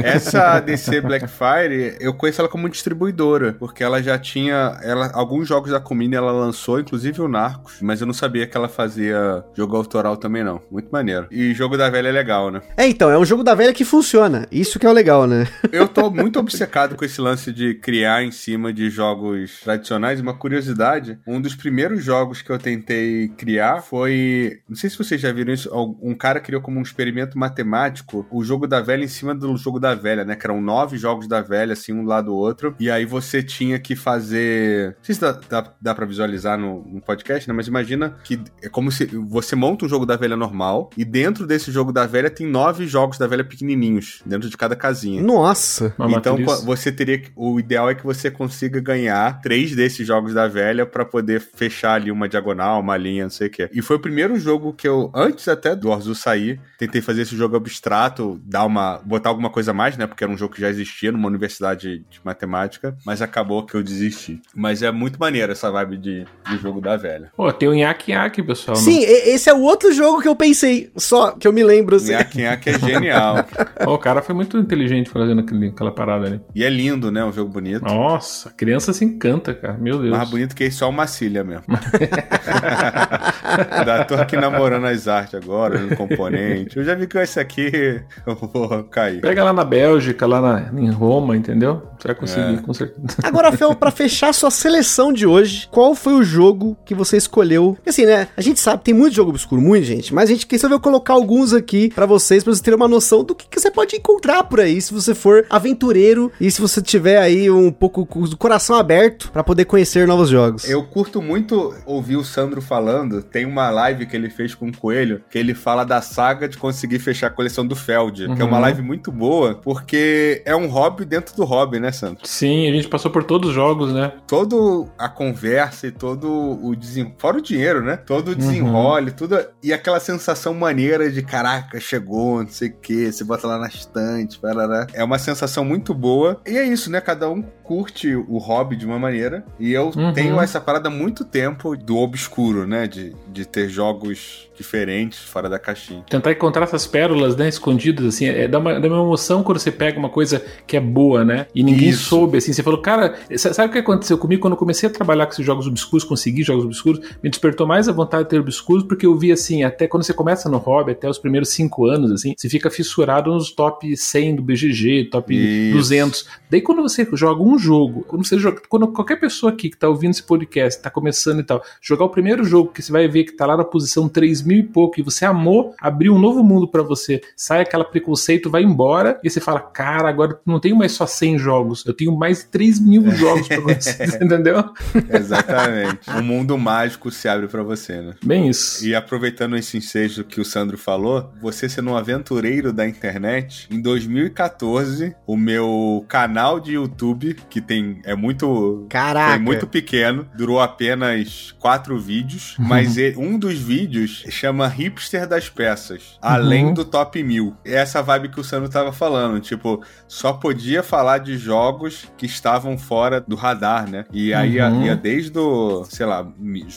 Essa DC Blackfire, eu conheço ela como distribuidora, porque ela já tinha ela, alguns jogos da Comini ela lançou, inclusive o Narcos, mas eu não sabia que ela fazia jogo autoral também não. Muito maneiro. E jogo da velha é legal, né? É, então, é um jogo da velha que funciona. Isso que é o legal, né? eu tô muito obcecado com esse lance de criar em cima de jogos tradicionais. Uma curiosidade, um dos primeiros jogos que eu tentei criar foi. Não sei se vocês já viram isso. Um cara criou como um experimento matemático o jogo da velha em cima do jogo da velha, né? Que eram nove jogos da velha, assim, um lado do outro. E aí você tinha que fazer. Não sei se dá, dá, dá pra visualizar no, no podcast, né? Mas imagina que é como se você monta um jogo da velha normal e dentro desse jogo da velha tem nove jogos da velha pequenininhos, dentro de cada casinha. Nossa! Então você teria. O ideal é que você consiga ganhar três desses jogos da velha para poder fechar ali uma diagonal diagonal, uma linha, não sei o que. E foi o primeiro jogo que eu, antes até do Arzu sair, tentei fazer esse jogo abstrato, dar uma. botar alguma coisa a mais, né? Porque era um jogo que já existia numa universidade de matemática, mas acabou que eu desisti. Mas é muito maneiro essa vibe de do jogo da velha. Pô, tem o Nhaque Nhaque, pessoal. Sim, e- esse é o outro jogo que eu pensei, só que eu me lembro. Assim. Nhaque Nhaque é genial. Ó, o cara foi muito inteligente fazendo aquele, aquela parada ali. E é lindo, né? Um jogo bonito. Nossa, a criança se encanta, cara. Meu Deus. Mais bonito que isso, só uma cilha mesmo. Ainda tô aqui namorando as artes agora, no componente. Eu já vi que esse aqui eu vou cair. Pega lá na Bélgica, lá na, em Roma, entendeu? Você vai conseguir, É. com certeza. Agora, Fel, pra fechar sua seleção de hoje, qual foi o jogo que você escolheu? Porque assim, né? A gente sabe, tem muito jogo obscuro, muito, gente. Mas a gente resolveu colocar alguns aqui pra vocês, pra vocês terem uma noção do que, que você pode encontrar por aí, se você for aventureiro e se você tiver aí um pouco do coração aberto pra poder conhecer novos jogos. Eu curto muito ouvir o Sandro falando. Tem uma live que ele fez com o Coelho, que ele fala da saga de conseguir fechar a coleção do Feld, que é uma Uhum. live muito boa, porque é um hobby dentro do hobby, né, Sandro? Sim, a gente passou por todos os jogos, né? Todo a conversa e todo o desen... fora o dinheiro, né? Todo o desenrole, tudo e aquela sensação maneira de caraca, chegou, não sei o que, você bota lá na estante, parará. É uma sensação muito boa. E é isso, né? Cada um curte o hobby de uma maneira. E eu Uhum. tenho essa parada há muito tempo do obscuro, né? De, de ter jogos diferentes fora da caixinha. Tentar encontrar essas pérolas, né, escondidas, assim, é, dá, uma, dá uma emoção quando você pega uma coisa que é boa, né? E ninguém Isso. soube, assim. Você falou, cara, sa- sabe o que aconteceu comigo quando eu comecei a trabalhar com esses jogos obscuros, consegui jogos obscuros, me despertou mais a vontade de ter obscuros, porque eu vi, assim, até quando você começa no hobby, até os primeiros cinco anos, assim, você fica fissurado nos top 100 do BGG, top Isso. 200. Daí quando você joga um jogo, quando você joga, quando qualquer pessoa aqui que tá ouvindo esse podcast, tá começando e tal, jogar o primeiro jogo que você vai ver que tá lá na posição 3 mil e pouco e você amou, abriu um novo mundo pra você, sai aquela preconceito, vai embora e você fala, cara, agora não tenho mais só 100 jogos, eu tenho mais 3 mil jogos pra você, entendeu? Exatamente. um mundo mágico se abre pra você, né? Bem isso. E aproveitando esse ensejo que o Sandro falou, você sendo um aventureiro da internet, em 2014, o meu canal de YouTube, que tem é muito Caraca. foi muito pequeno, durou apenas quatro vídeos, mas ele- um dos vídeos chama Hipster das Peças, além Uhum. do top 1000. É essa vibe que o Sandro tava falando, tipo, só podia falar de jogos que estavam fora do radar, né? E aí Uhum. ia desde o, sei lá,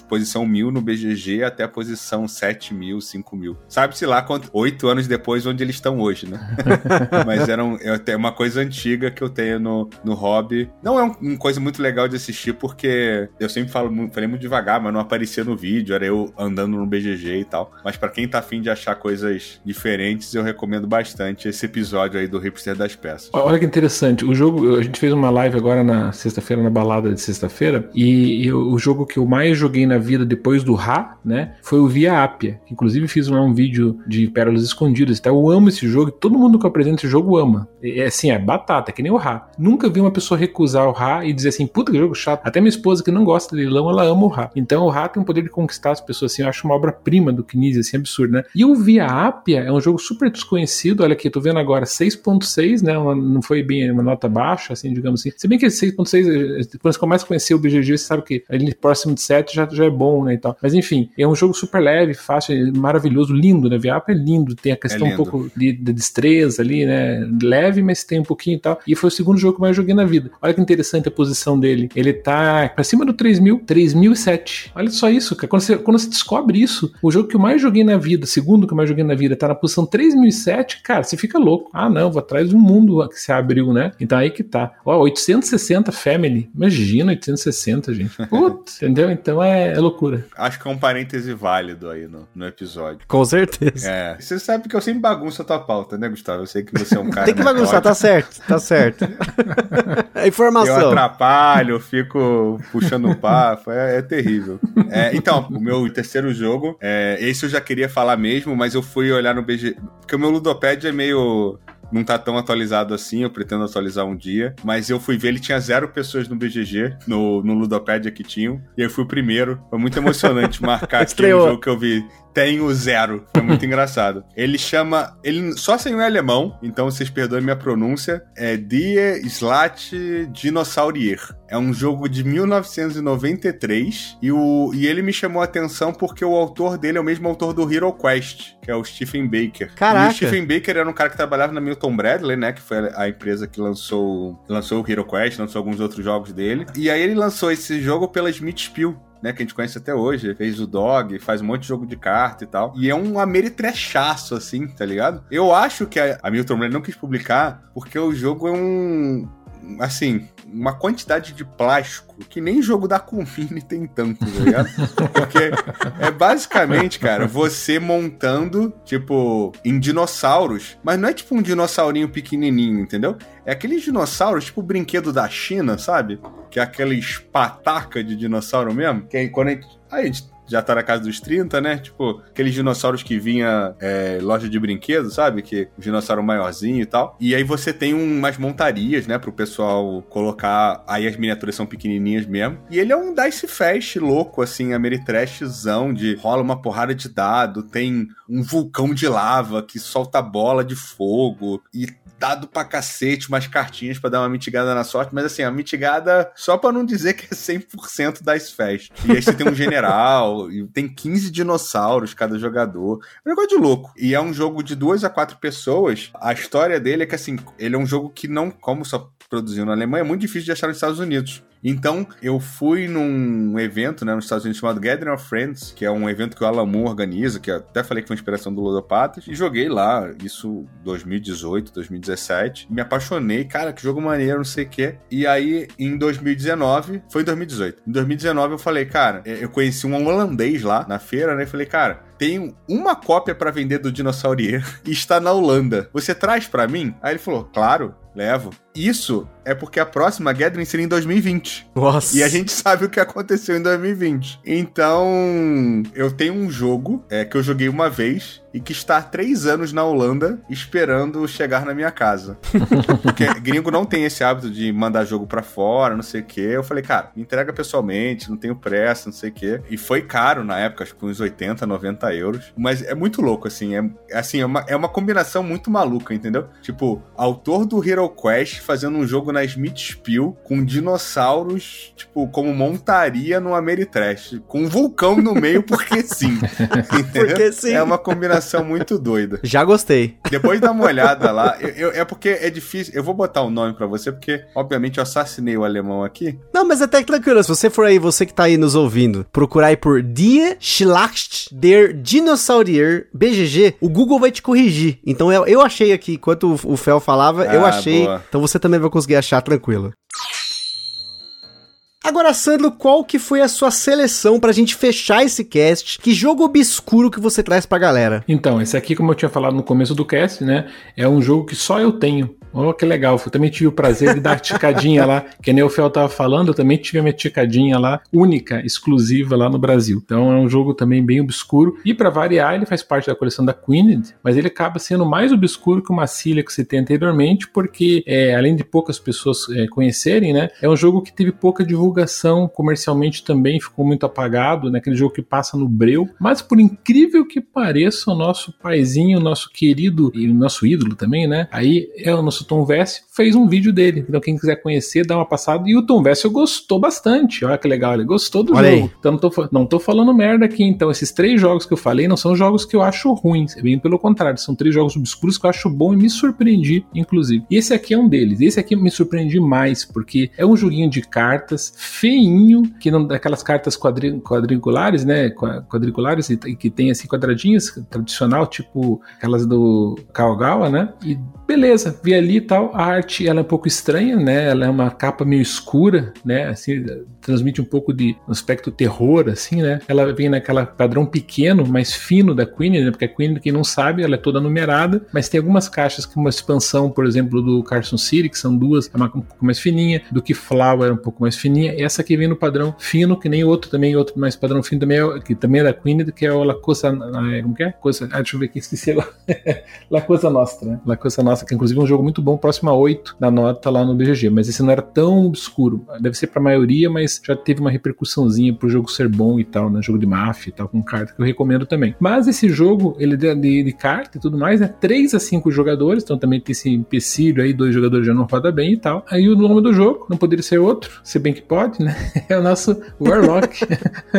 posição 1000 no BGG até a posição 7000, 5000. Sabe-se lá quanto, oito anos depois onde eles estão hoje, né? Mas era um, tenho uma coisa antiga que eu tenho no, no hobby. Não é um- uma coisa muito legal de assistir, porque eu sempre falo falei muito devagar, mas não aparecia no vídeo, era eu andando no BGG e tal. Mas pra quem tá afim de achar coisas diferentes, eu recomendo bastante esse episódio aí do Hipster das Peças. Olha que interessante. O jogo, a gente fez uma live agora na sexta-feira, na balada de sexta-feira, e, e o jogo que eu mais joguei na vida depois do Ra, né, foi o Via Appia. Inclusive fiz lá um vídeo de pérolas escondidas. Tá? Eu amo esse jogo, todo mundo que eu apresento esse jogo ama. É assim, é batata, é que nem o Ra. Nunca vi uma pessoa recusar o Ra e dizer assim, puta que jogo chato. Até minha esposa que não gosta de leilão, ela ama o Ra. Então o Ra tem o poder de conquistar as pessoas, assim, eu acho uma obra-prima do Knizia, assim, absurdo, né? E o Via Appia é um jogo super desconhecido, olha aqui, tô vendo agora 6.6, né? Uma- não foi bem uma nota baixa, assim, digamos assim. Se bem que esse 6.6, eh, quando você começa a conhecer o BGG, você sabe que ali próximo de 7 já, já é bom, né, e tal. Mas enfim, é um jogo super leve, fácil, maravilhoso, lindo, né? Via Appia é lindo, tem a questão um lindo. pouco de, de destreza ali, né? Leve, mas tem um pouquinho e tal. E foi o segundo jogo que eu mais joguei na vida. Olha que interessante a posição dele. Ele tá pra cima do 3000, 3007. Olha só isso, cara. Quando você, quando você descobre isso, o jogo que eu mais joguei na vida, segundo que eu mais joguei na vida, tá na posição 3007, cara, você fica louco. Ah, não, vou atrás do mundo que se abriu, né? Então aí que tá. Ó, 860 Family. Imagina 860, gente. Putz, entendeu? Então é, é loucura. Acho que é um parêntese válido aí no, no episódio. Com certeza. É, você sabe que eu sempre bagunço a tua pauta, né, Gustavo? Eu sei que você é um cara. Tem que bagunçar, tá certo, tá certo. É Eu Informação. atrapalho, eu fico puxando o papo, é, é terrível. É, então, o meu terceiro jogo, é, esse eu já queria falar mesmo, mas eu fui olhar no BG. Porque o meu Ludopad é meio. Não tá tão atualizado assim, eu pretendo atualizar um dia. Mas eu fui ver, ele tinha zero pessoas no BGG, no, no Ludopédia que tinham. E eu fui o primeiro. Foi muito emocionante marcar aqui um jogo que eu vi. Tenho zero. Foi muito engraçado. Ele chama. Ele só saiu em alemão, então vocês perdoem minha pronúncia. É Die Slat Dinosaurier. É um jogo de 1993 e, o, e ele me chamou a atenção porque o autor dele é o mesmo autor do Hero Quest, que é o Stephen Baker. Caraca. E o Stephen Baker era um cara que trabalhava na Milton Bradley, né? Que foi a empresa que lançou, lançou o Hero Quest, lançou alguns outros jogos dele. E aí ele lançou esse jogo pela Smith Spiel. Né? Que a gente conhece até hoje. Fez o Dog, faz um monte de jogo de carta e tal. E é um ameritrechaço, assim, tá ligado? Eu acho que a, Milton Bradley não quis publicar porque o jogo é um assim, uma quantidade de plástico que nem jogo da Confine tem tanto, tá ligado? Porque é basicamente, cara, você montando, tipo, em dinossauros, mas não é tipo um dinossaurinho pequenininho, entendeu? É aqueles dinossauros, tipo o brinquedo da China, sabe? Que é aquele pataca de dinossauro mesmo, que aí quando a gente, aí já tá na casa dos 30, né? Tipo, aqueles dinossauros que vinha é, loja de brinquedos, sabe? Que o dinossauro maiorzinho e tal. E aí você tem umas montarias, né? Pro pessoal colocar. Aí as miniaturas são pequenininhas mesmo. E ele é um Dice Fest louco, assim, Ameritrashzão, de rola uma porrada de dado, tem um vulcão de lava que solta bola de fogo e dado pra cacete, umas cartinhas para dar uma mitigada na sorte, mas assim, a mitigada só para não dizer que é 100% das festas. E aí você tem um general, e tem 15 dinossauros cada jogador. É um negócio de louco. E é um jogo de duas a quatro pessoas. A história dele é que assim, ele é um jogo que não, como só produziu na Alemanha, é muito difícil de achar nos Estados Unidos. Então, eu fui num evento, né, nos Estados Unidos chamado Gathering of Friends, que é um evento que o Alamu organiza, que até falei que foi inspiração do Lodopatas, e joguei lá, isso 2018, 2017. Me apaixonei, cara, que jogo maneiro, não sei o quê. E aí, em 2019, foi em 2018. Em 2019 eu falei, cara, eu conheci um holandês lá na feira, né, e falei, cara, tem uma cópia para vender do Dinosaurier e está na Holanda. Você traz para mim? Aí ele falou, claro, levo. Isso é porque a próxima Gathering seria em 2020. Nossa. E a gente sabe o que aconteceu em 2020. Então, eu tenho um jogo é, que eu joguei uma vez e que está há três anos na Holanda esperando chegar na minha casa. Porque gringo não tem esse hábito de mandar jogo para fora, não sei o quê. Eu falei, cara, me entrega pessoalmente, não tenho pressa, não sei o quê. E foi caro na época, acho que uns 80, 90 euros. Mas é muito louco, assim. É, assim, é uma, é uma combinação muito maluca, entendeu? Tipo, autor do Hero Quest fazendo um jogo na Smith Spiel com dinossauros, tipo, como montaria no Ameritrash. Com um vulcão no meio, porque sim. Porque sim. É uma combinação muito doida. Já gostei. Depois dá uma olhada lá. Eu, eu- é porque é difícil. Eu vou botar o nome pra você, porque, obviamente, eu assassinei o alemão aqui. Não, mas até que tranquilo, se você for aí, você que tá aí nos ouvindo, procurar aí por Die Schlacht der Dinosaurier BGG, o Google vai te corrigir. Então eu, eu achei aqui, enquanto o, o Fel falava, eu Ah, achei. boa. Então você também vai conseguir achar tranquilo. Agora, Sandro, qual que foi a sua seleção pra gente fechar esse cast? Que jogo obscuro que você traz pra galera? Então, esse aqui, como eu tinha falado no começo do cast, né? É um jogo que só eu tenho. Olha que legal. Eu também tive o prazer de dar a ticadinha lá. Que nem o Fel tava falando, eu também tive a minha ticadinha lá, única, exclusiva lá no Brasil. Então é um jogo também bem obscuro. E pra variar, ele faz parte da coleção da Queened, mas ele acaba sendo mais obscuro que uma Cília que você tem anteriormente, porque é, além de poucas pessoas é, conhecerem, né? É um jogo que teve pouca divulgação comercialmente também, ficou muito apagado, né? Aquele jogo que passa no breu. Mas por incrível que pareça, o nosso paizinho, o nosso querido e o nosso ídolo também, né? Aí é o nosso Tom Vessel, fez um vídeo dele. Então quem quiser conhecer, dá uma passada. E o Tom Vessel gostou bastante. Olha que legal, ele gostou do Olha jogo. aí. Então não tô, não tô falando merda aqui. Então esses três jogos que eu falei não são jogos que eu acho ruins. É bem pelo contrário, são três jogos obscuros que eu acho bom e me surpreendi, inclusive. E esse aqui é um deles. Esse aqui me surpreendi mais, porque é um joguinho de cartas feinho, que não daquelas cartas quadri, quadriculares, né? qua- Quadriculares e, e que tem assim quadradinhas, tradicional, tipo aquelas do Kawagawa, né? E beleza, vi ali e tal. A arte ela é um pouco estranha, né? Ela é uma capa meio escura, né? Assim, transmite um pouco de aspecto terror, assim, né? Ela vem naquela padrão pequeno, mais fino da Queen, né? Porque a Queen, quem não sabe, ela é toda numerada, mas tem algumas caixas que uma expansão, por exemplo, do Carson City, que são duas, é uma um pouco mais fininha, do que Flower é um pouco mais fininha. Essa aqui vem no padrão fino, que nem outro também, outro mais padrão fino também, é que também é da Queen, que é o La Cosa, ah, como que é? Coisa, ah, deixa eu ver aqui, esqueci agora. La Cosa Nostra, né? La Cosa Nostra, que inclusive é um jogo muito bom, próximo a 8 da nota lá no BGG, mas esse não era tão obscuro. Deve ser pra maioria, mas já teve uma repercussãozinha pro jogo ser bom e tal, né? Jogo de máfia e tal, com carta, que eu recomendo também. Mas esse jogo, ele é de, de, de carta e tudo mais, né? 3 a 5 jogadores, então também tem esse empecilho aí, dois jogadores já não roda bem e tal. Aí o nome do jogo não poderia ser outro, se bem que pode, né? É o nosso Warlock.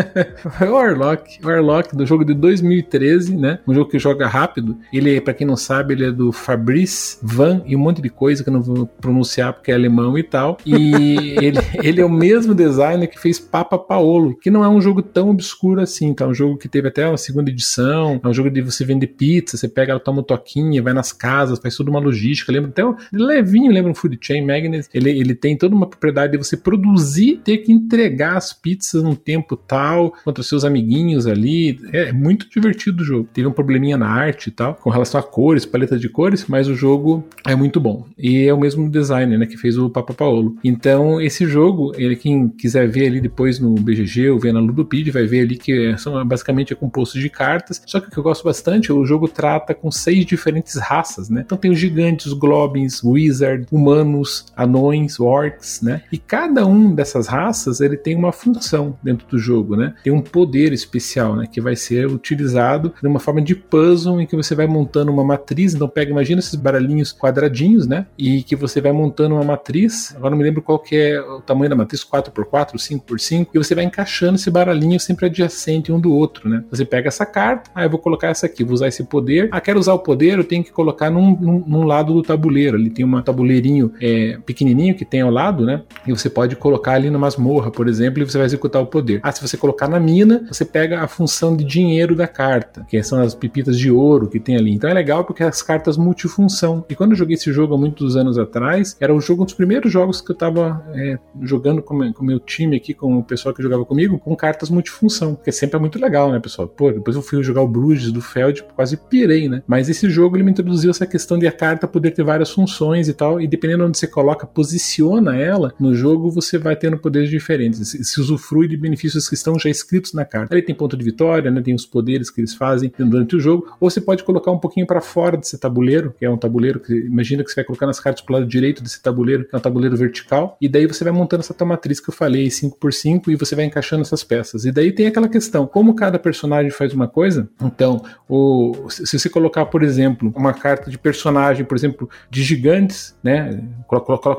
Warlock, Warlock, do jogo de 2013, né? Um jogo que joga rápido. Ele, pra quem não sabe, ele é do Fabrice Van e um monte de coisa que eu não vou pronunciar porque é alemão e tal. E ele, ele é o mesmo designer que fez Papa Paolo, que não é um jogo tão obscuro assim, tá? É um jogo que teve até uma segunda edição, é um jogo de você vender pizza, você pega, ela toma um toquinho, vai nas casas, faz toda uma logística, lembra até um, levinho, lembra um Food Chain Magnet, ele, ele tem toda uma propriedade de você produzir, ter que entregar as pizzas num tempo tal, contra seus amiguinhos ali, é, é muito divertido o jogo. Teve um probleminha na arte e tal, com relação a cores, paleta de cores, mas o jogo é muito bom. E é o mesmo designer, né, que fez o Papa Paolo. Então, esse jogo, ele quem quiser ver ali depois no BGG ou ver na Ludopedia, vai ver ali que é, são basicamente é composto de cartas. Só que o que eu gosto bastante, o jogo trata com seis diferentes raças, né? Então tem os gigantes, os globins, wizard, humanos, anões, orcs, né? E cada um dessas raças, ele tem uma função dentro do jogo, né? Tem um poder especial, né, que vai ser utilizado de uma forma de puzzle em que você vai montando uma matriz, então pega, imagina esses baralhinhos quadradinhos, né? E que você vai montando uma matriz, agora não me lembro qual que é o tamanho da matriz, 4x4, 5x5, e você vai encaixando esse baralhinho sempre adjacente um do outro, né? Você pega essa carta, ah, eu vou colocar essa aqui, vou usar esse poder, ah, quero usar o poder, eu tenho que colocar num, num, num lado do tabuleiro, ali tem um tabuleirinho é, pequenininho que tem ao lado, né? E você pode colocar ali numa masmorra, por exemplo, e você vai executar o poder. Ah, se você colocar na mina, você pega a função de dinheiro da carta, que são as pipitas de ouro que tem ali. Então é legal porque as cartas multifunção. E quando eu joguei esse jogo há muitos anos atrás, era o jogo um dos primeiros jogos que eu tava é, jogando com o meu time aqui, com o pessoal que jogava comigo, com cartas multifunção, que sempre é muito legal, né, pessoal? Pô, depois eu fui jogar o Bruges do Feld, quase pirei, né? Mas esse jogo ele me introduziu essa questão de a carta poder ter várias funções e tal, e dependendo onde você coloca, posiciona ela no jogo, você vai tendo poderes diferentes. Se, se usufrui de benefícios que estão já escritos na carta. Ele tem ponto de vitória, né? Tem os poderes que eles fazem durante o jogo, ou você pode colocar um pouquinho para fora desse tabuleiro, que é um tabuleiro que imagina que você vai colocar nas cartas pro lado direito desse tabuleiro, que é um tabuleiro vertical, e daí você vai montando essa tua matriz que eu falei, 5x5, e você vai encaixando essas peças. E daí tem aquela questão, como cada personagem faz uma coisa, então, o, se você colocar, por exemplo, uma carta de personagem, por exemplo, de gigantes, né?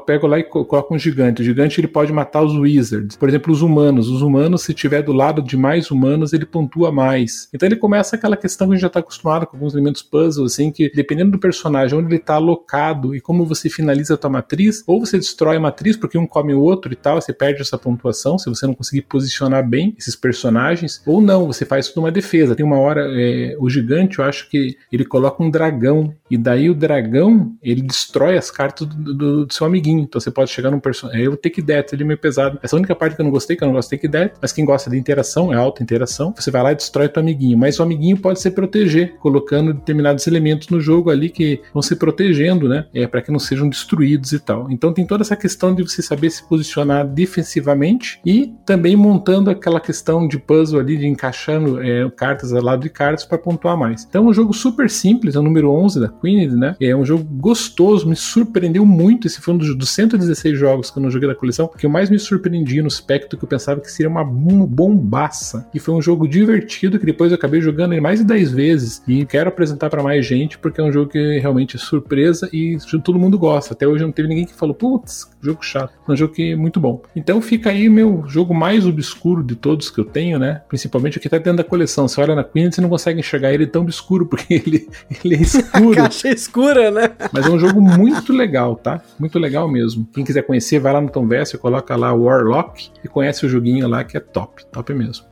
Pega lá e coloca um gigante. O gigante ele pode matar os wizards. Por exemplo, os humanos. Os humanos, se tiver do lado de mais humanos, ele pontua mais. Então ele começa aquela questão que a gente já está acostumado com alguns elementos puzzle, assim, que dependendo do personagem, onde ele está alocado e como você finaliza a tua matriz, ou você destrói a matriz porque um come o outro e tal, você perde essa pontuação se você não conseguir posicionar bem esses personagens, ou não, você faz tudo uma defesa. Tem uma hora, é, o gigante, eu acho que ele coloca um dragão, e daí o dragão, ele destrói as cartas do, do, do seu amiguinho. Então você pode chegar num personagem. É o Take That, ele é meio pesado. Essa é a única parte que eu não gostei, que eu não gosto de Take That, mas quem gosta de interação, é alta interação, você vai lá e destrói teu amiguinho. Mas o amiguinho pode se proteger, colocando determinados elementos no jogo ali que vão se protegendo, né? É, para que não sejam destruídos e tal. Então tem toda essa questão de você saber se posicionar defensivamente e também montando aquela questão de puzzle ali, de encaixando é, cartas ao lado de cartas para pontuar mais. Então é um jogo super simples, é o número 11 da Queen, né? É um jogo gostoso, me surpreendeu muito. Esse foi um dos, dos 116 jogos que eu não joguei da coleção, que eu mais me surpreendi no aspecto que eu pensava que seria uma bombaça. E foi um jogo divertido que depois eu acabei jogando ele mais de 10 vezes e quero apresentar para mais gente porque é um jogo que realmente é surpresa e todo mundo gosta. Até hoje não teve ninguém que falou, putz, jogo chato. É um jogo que é muito bom. Então fica aí meu jogo mais obscuro de todos que eu tenho, né? Principalmente o que tá dentro da coleção. Você olha na Queen, você não consegue enxergar ele tão obscuro porque ele, ele é escuro. Caixa escura, né? Mas é um jogo muito legal, tá? Muito legal mesmo. Quem quiser conhecer, vai lá no Tom Vest, coloca lá Warlock e conhece o joguinho lá que é top, top mesmo.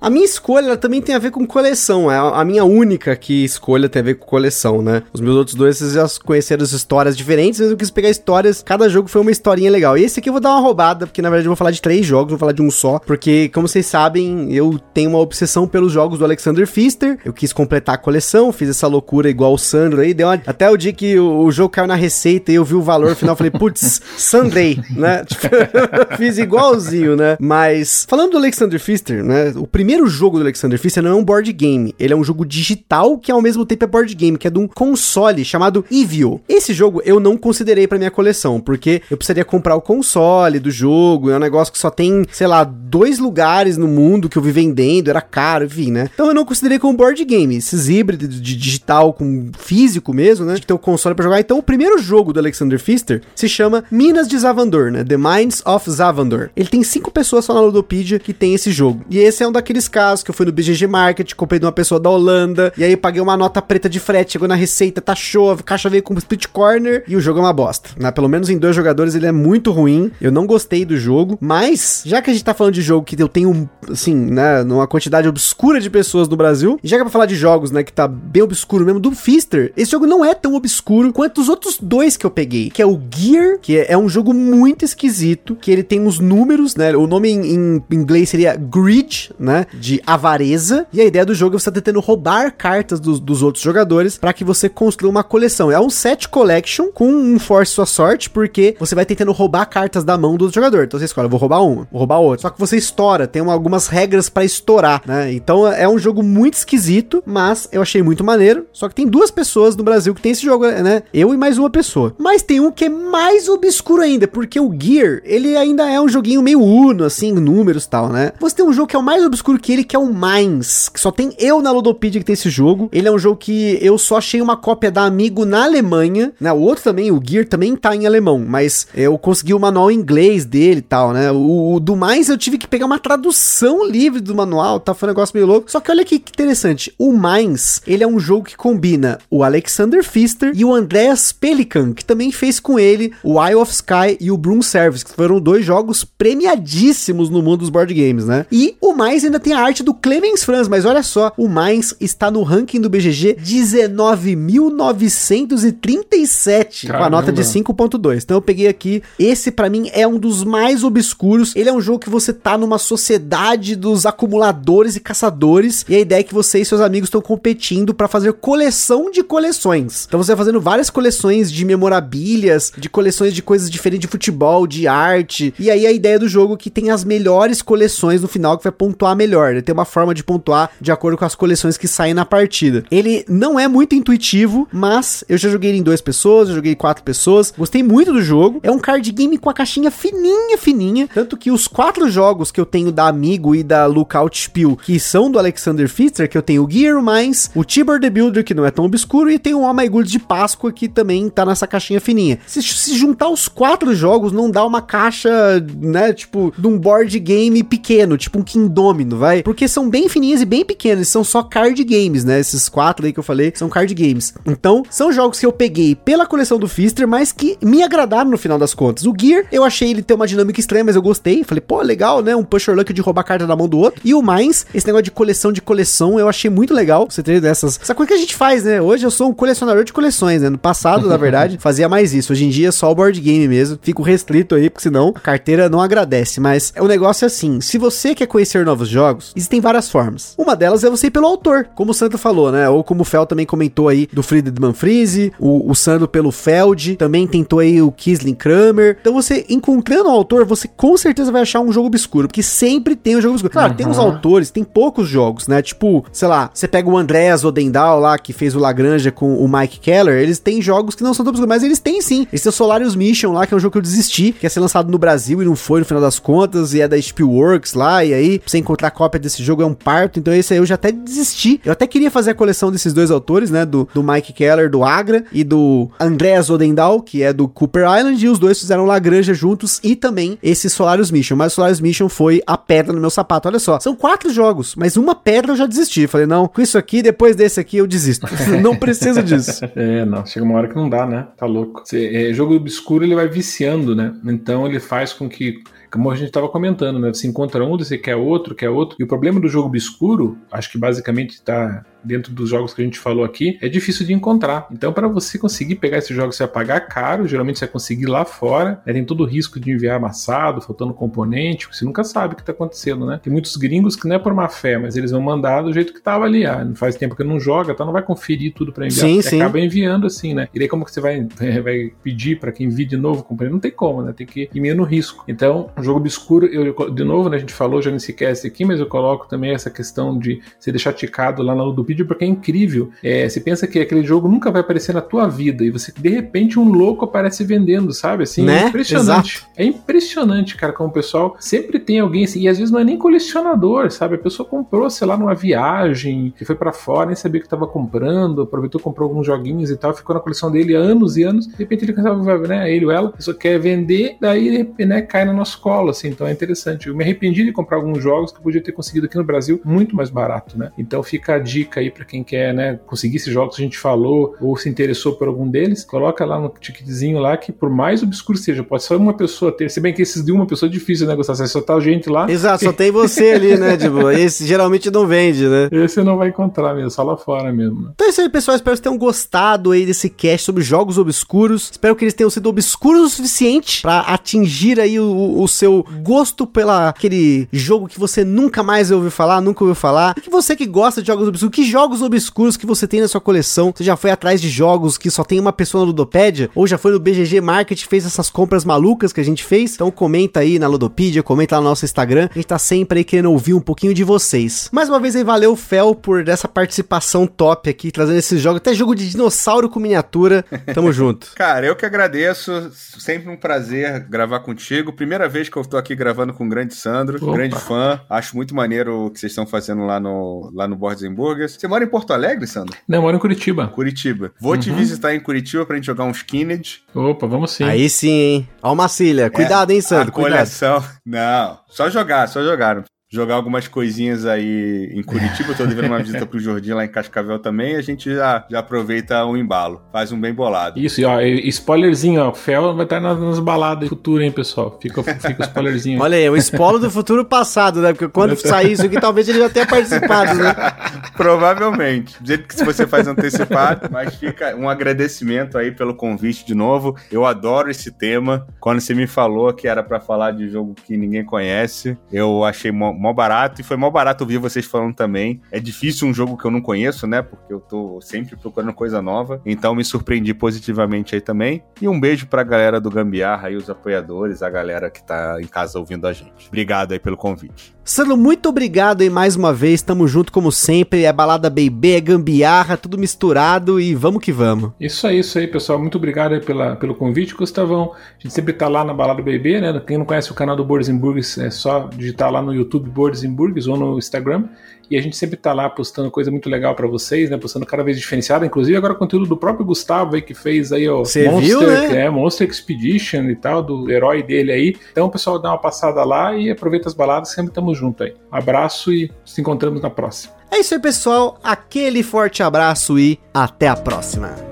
A minha escolha também tem a ver com coleção. É a minha única que escolha tem a ver com coleção, né? Os meus outros dois vocês já conheceram as histórias diferentes, mas eu quis pegar histórias. Cada jogo foi uma historinha legal. E esse aqui eu vou dar uma roubada, porque na verdade eu vou falar de três jogos, vou falar de um só. Porque, como vocês sabem, eu tenho uma obsessão pelos jogos do Alexander Pfister. Eu quis completar a coleção, fiz essa loucura igual o Sandro aí. Deu uma... Até o dia que o, o, jogo caiu na receita e eu vi o valor final, falei, putz, Sunday, né? Tipo, fiz igualzinho, né? Mas, falando do Alexander Pfister, né? O primeiro primeiro jogo do Alexander Pfister não é um board game, ele é um jogo digital que ao mesmo tempo é board game, que é de um console chamado Evil. Esse jogo eu não considerei para minha coleção, porque eu precisaria comprar o console do jogo, é um negócio que só tem, sei lá, dois lugares no mundo que eu vi vendendo, era caro, enfim, né? Então eu não considerei como board game, esses híbridos de digital com físico mesmo, né? De ter o console para jogar. Então o primeiro jogo do Alexander Pfister se chama Minas de Zavandor, né? The Mines of Zavandor. Ele tem cinco pessoas só na Ludopedia que tem esse jogo. E esse é um daqueles descaso, que eu fui no BGG Market, comprei de uma pessoa da Holanda, e aí paguei uma nota preta de frete, chegou na receita, taxou, a caixa veio com split corner, e o jogo é uma bosta. Né? Pelo menos em dois jogadores ele é muito ruim, eu não gostei do jogo, mas, já que a gente tá falando de jogo que eu tenho, assim, né, numa quantidade obscura de pessoas no Brasil, e já que é pra falar de jogos, né, que tá bem obscuro mesmo, do Fister, esse jogo não é tão obscuro quanto os outros dois que eu peguei, que é o Gear, que é um jogo muito esquisito, que ele tem uns números, né, o nome em, em inglês seria Greed, né, de avareza, e a ideia do jogo é você tá tentando roubar cartas dos, dos outros jogadores para que você construa uma coleção. É um set collection com um force sua sorte, porque você vai tentando roubar cartas da mão do jogador. Então você escolhe, vou roubar uma, vou roubar outra. Só que você estoura, tem uma, algumas regras para estourar, né? Então é um jogo muito esquisito, mas eu achei muito maneiro. Só que tem duas pessoas no Brasil que tem esse jogo, né? Eu e mais uma pessoa. Mas tem um que é mais obscuro ainda, porque o Gear, ele ainda é um joguinho meio uno, assim, números e tal, né? Você tem um jogo que é o mais obscuro que ele, que é o Mines, que só tem eu na Ludopedia que tem esse jogo. Ele é um jogo que eu só achei uma cópia da Amigo na Alemanha, né? O outro também, o Gear, também tá em alemão, mas eu consegui o manual em inglês dele e tal, né? O, o do mais eu tive que pegar uma tradução livre do manual, tá? Foi um negócio meio louco. Só que olha que interessante, o Mines, ele é um jogo que combina o Alexander Pfister e o Andreas Pelikan, que também fez com ele o Eye of Sky e o Broom Service, que foram dois jogos premiadíssimos no mundo dos board games, né? E o Mines ainda tem a arte do Clemens Franz, mas olha só, o Mines está no ranking do BGG 19.937, com a nota de 5.2. Então eu peguei aqui, esse para mim é um dos mais obscuros. Ele é um jogo que você tá numa sociedade dos acumuladores e caçadores, e a ideia é que você e seus amigos estão competindo para fazer coleção de coleções. Então você vai fazendo várias coleções de memorabilhas, de coleções de coisas diferentes de futebol, de arte. E aí a ideia do jogo é que tem as melhores coleções no final que vai pontuar melhor. Ele tem uma forma de pontuar de acordo com as coleções que saem na partida. Ele não é muito intuitivo, mas eu já joguei em duas pessoas, eu joguei quatro pessoas. Gostei muito do jogo. É um card game com a caixinha fininha, fininha. Tanto que os quatro jogos que eu tenho da Amigo e da Lookout Spiel, que são do Alexander Pfister, que eu tenho o Gear Mines, o Tibor the Builder, que não é tão obscuro, e tem o Oh My de Páscoa, que também tá nessa caixinha fininha. Se, se juntar os quatro jogos, não dá uma caixa, né, tipo, de um board game pequeno, tipo um Kingdomino, vai? Porque são bem fininhas e bem pequenas, são só card games, né? Esses quatro aí que eu falei são card games. Então, são jogos que eu peguei pela coleção do Fister, mas que me agradaram no final das contas. O Gear, eu achei ele ter uma dinâmica estranha, mas eu gostei. Falei, pô, legal, né? Um pusher luck de roubar carta da mão do outro. E o Mines, esse negócio de coleção de coleção, eu achei muito legal. Você ter dessas. Essa coisa que a gente faz, né? Hoje eu sou um colecionador de coleções, né? No passado, na verdade, fazia mais isso. Hoje em dia é só o board game mesmo. Fico restrito aí, porque senão a carteira não agradece. Mas o negócio é assim: se você quer conhecer novos jogos, existem várias formas. Uma delas é você ir pelo autor, como o Sandro falou, né? Ou como o Fel também comentou aí do Friedman Freeze, o, o Sandro pelo Feld, também tentou aí o Kisling Kramer. Então você encontrando o autor, você com certeza vai achar um jogo obscuro, porque sempre tem um jogo obscuro. Claro, uhum. tem uns autores, tem poucos jogos, né? Tipo, sei lá, você pega o Andreas Odendal lá, que fez o Lagrange com o Mike Keller, eles têm jogos que não são tão obscuros, mas eles têm sim. Eles têm o Solarius Mission lá, que é um jogo que eu desisti, que ia ser lançado no Brasil e não foi no final das contas, e é da Spielworks lá, e aí, pra você encontrar cópia desse jogo é um parto, então esse aí eu já até desisti. Eu até queria fazer a coleção desses dois autores, né? Do, do Mike Keller, do Agra, e do Andreas Odendal, que é do Cooper Island, e os dois fizeram Lagrange juntos, e também esse Solarius Mission. Mas o Solarius Mission foi a pedra no meu sapato. Olha só, são quatro jogos, mas uma pedra eu já desisti. Falei, não, com isso aqui, depois desse aqui eu desisto. não preciso disso. É, não, chega uma hora que não dá, né? Tá louco. Você, é, jogo obscuro ele vai viciando, né? Então ele faz com que como a gente estava comentando, né? Você encontra um, você quer outro, quer outro. E o problema do jogo obscuro, acho que basicamente está dentro dos jogos que a gente falou aqui, é difícil de encontrar. Então, para você conseguir pegar esses jogos, você vai pagar caro, geralmente você vai conseguir lá fora, né? tem todo o risco de enviar amassado, faltando componente, você nunca sabe o que está acontecendo, né? Tem muitos gringos que não é por má fé, mas eles vão mandar do jeito que estava ali. Ah, faz tempo que não joga, então não vai conferir tudo para enviar. Sim, sim. acaba enviando assim, né? E daí como que você vai, vai pedir para quem envie de novo componente? Não tem como, né? Tem que ir meio no risco. Então, jogo obscuro, eu, de novo, né, a gente falou já nesse cast aqui, mas eu coloco também essa questão de você deixar ticado lá no do vídeo porque é incrível. É, você pensa que aquele jogo nunca vai aparecer na tua vida e você de repente um louco aparece vendendo, sabe? Assim, né? é impressionante. Exato. É impressionante, cara, como o pessoal sempre tem alguém assim, e às vezes não é nem colecionador, sabe? A pessoa comprou, sei lá, numa viagem, que foi para fora, nem sabia que estava comprando, aproveitou, comprou alguns joguinhos e tal, ficou na coleção dele anos e anos, de repente ele pensava, né, ele ou ela, a pessoa quer vender, daí, né, cai no nosso colo colo, assim, então é interessante. Eu me arrependi de comprar alguns jogos que eu podia ter conseguido aqui no Brasil muito mais barato, né? Então fica a dica aí para quem quer, né, conseguir esses jogos que a gente falou ou se interessou por algum deles, coloca lá no ticketzinho lá que por mais obscuro seja, pode só uma pessoa ter, se bem que esses de uma pessoa é difícil, né, Gustavo? Você só tá gente lá. Exato, só tem você ali, né, tipo, esse geralmente não vende, né? Esse não vai encontrar mesmo, só lá fora mesmo. Então é isso aí, pessoal, espero que vocês tenham gostado aí desse cast sobre jogos obscuros. Espero que eles tenham sido obscuros o suficiente para atingir aí o, o seu gosto pela aquele jogo que você nunca mais ouviu falar, nunca ouviu falar. E que você que gosta de jogos obscuros, que jogos obscuros que você tem na sua coleção? Você já foi atrás de jogos que só tem uma pessoa na Ludopédia? Ou já foi no BGG Market fez essas compras malucas que a gente fez? Então comenta aí na Ludopedia, comenta lá no nosso Instagram. A gente tá sempre aí querendo ouvir um pouquinho de vocês. Mais uma vez aí, valeu, Fel, por essa participação top aqui, trazendo esses jogos, até jogo de dinossauro com miniatura. Tamo junto. Cara, eu que agradeço. Sempre um prazer gravar contigo. Primeira vez que eu tô aqui gravando com o grande Sandro, Opa. grande fã. Acho muito maneiro o que vocês estão fazendo lá no, lá no Boards and Burgers. Você mora em Porto Alegre, Sandro? Não, eu moro em Curitiba. Curitiba. Vou te visitar em Curitiba pra gente jogar uns Kinned. Opa, vamos sim. Aí sim, hein? Ó uma cilha. Cuidado, hein, Sandro? A Cuidado. coleção. Não, só jogar, só jogar. Jogar algumas coisinhas aí em Curitiba. Eu tô devendo uma visita pro Jordim lá em Cascavel também. A gente já, já aproveita o embalo. Faz um bem bolado. Isso, e ó, spoilerzinho, ó. Fel vai estar nas, nas baladas futuras, hein, pessoal. Fica, fica o spoilerzinho. Olha aí, o espolo do futuro passado, né? Porque quando sair isso aqui, talvez ele já tenha participado, né? Provavelmente. Do jeito que se você faz antecipado, mas fica um agradecimento aí pelo convite de novo. Eu adoro esse tema. Quando você me falou que era pra falar de jogo que ninguém conhece, eu achei mó, barato e foi mó barato ouvir vocês falando também. É difícil um jogo que eu não conheço, né? Porque eu tô sempre procurando coisa nova. Então me surpreendi positivamente aí também. E um beijo pra galera do Gambiarra aí, os apoiadores, a galera que tá em casa ouvindo a gente. Obrigado aí pelo convite. Sandro, muito obrigado aí mais uma vez. Tamo junto como sempre. É balada baby, é gambiarra, tudo misturado e vamos que vamos. Isso aí, isso aí, pessoal. Muito obrigado aí pela, pelo convite, Gustavão. A gente sempre tá lá na Balada BB, né? Quem não conhece o canal do Burgers, é só digitar lá no YouTube Boards and Burgers ou no Instagram. E a gente sempre tá lá postando coisa muito legal pra vocês, né? Postando cada vez diferenciada. Inclusive agora conteúdo do próprio Gustavo aí, que fez aí, ó. Cê viu, né? É, Monster Expedition e tal, do herói dele aí. Então, pessoal, dá uma passada lá e aproveita as baladas, sempre tamo junto aí. Abraço e se encontramos na próxima. É isso aí, pessoal. Aquele forte abraço e até a próxima.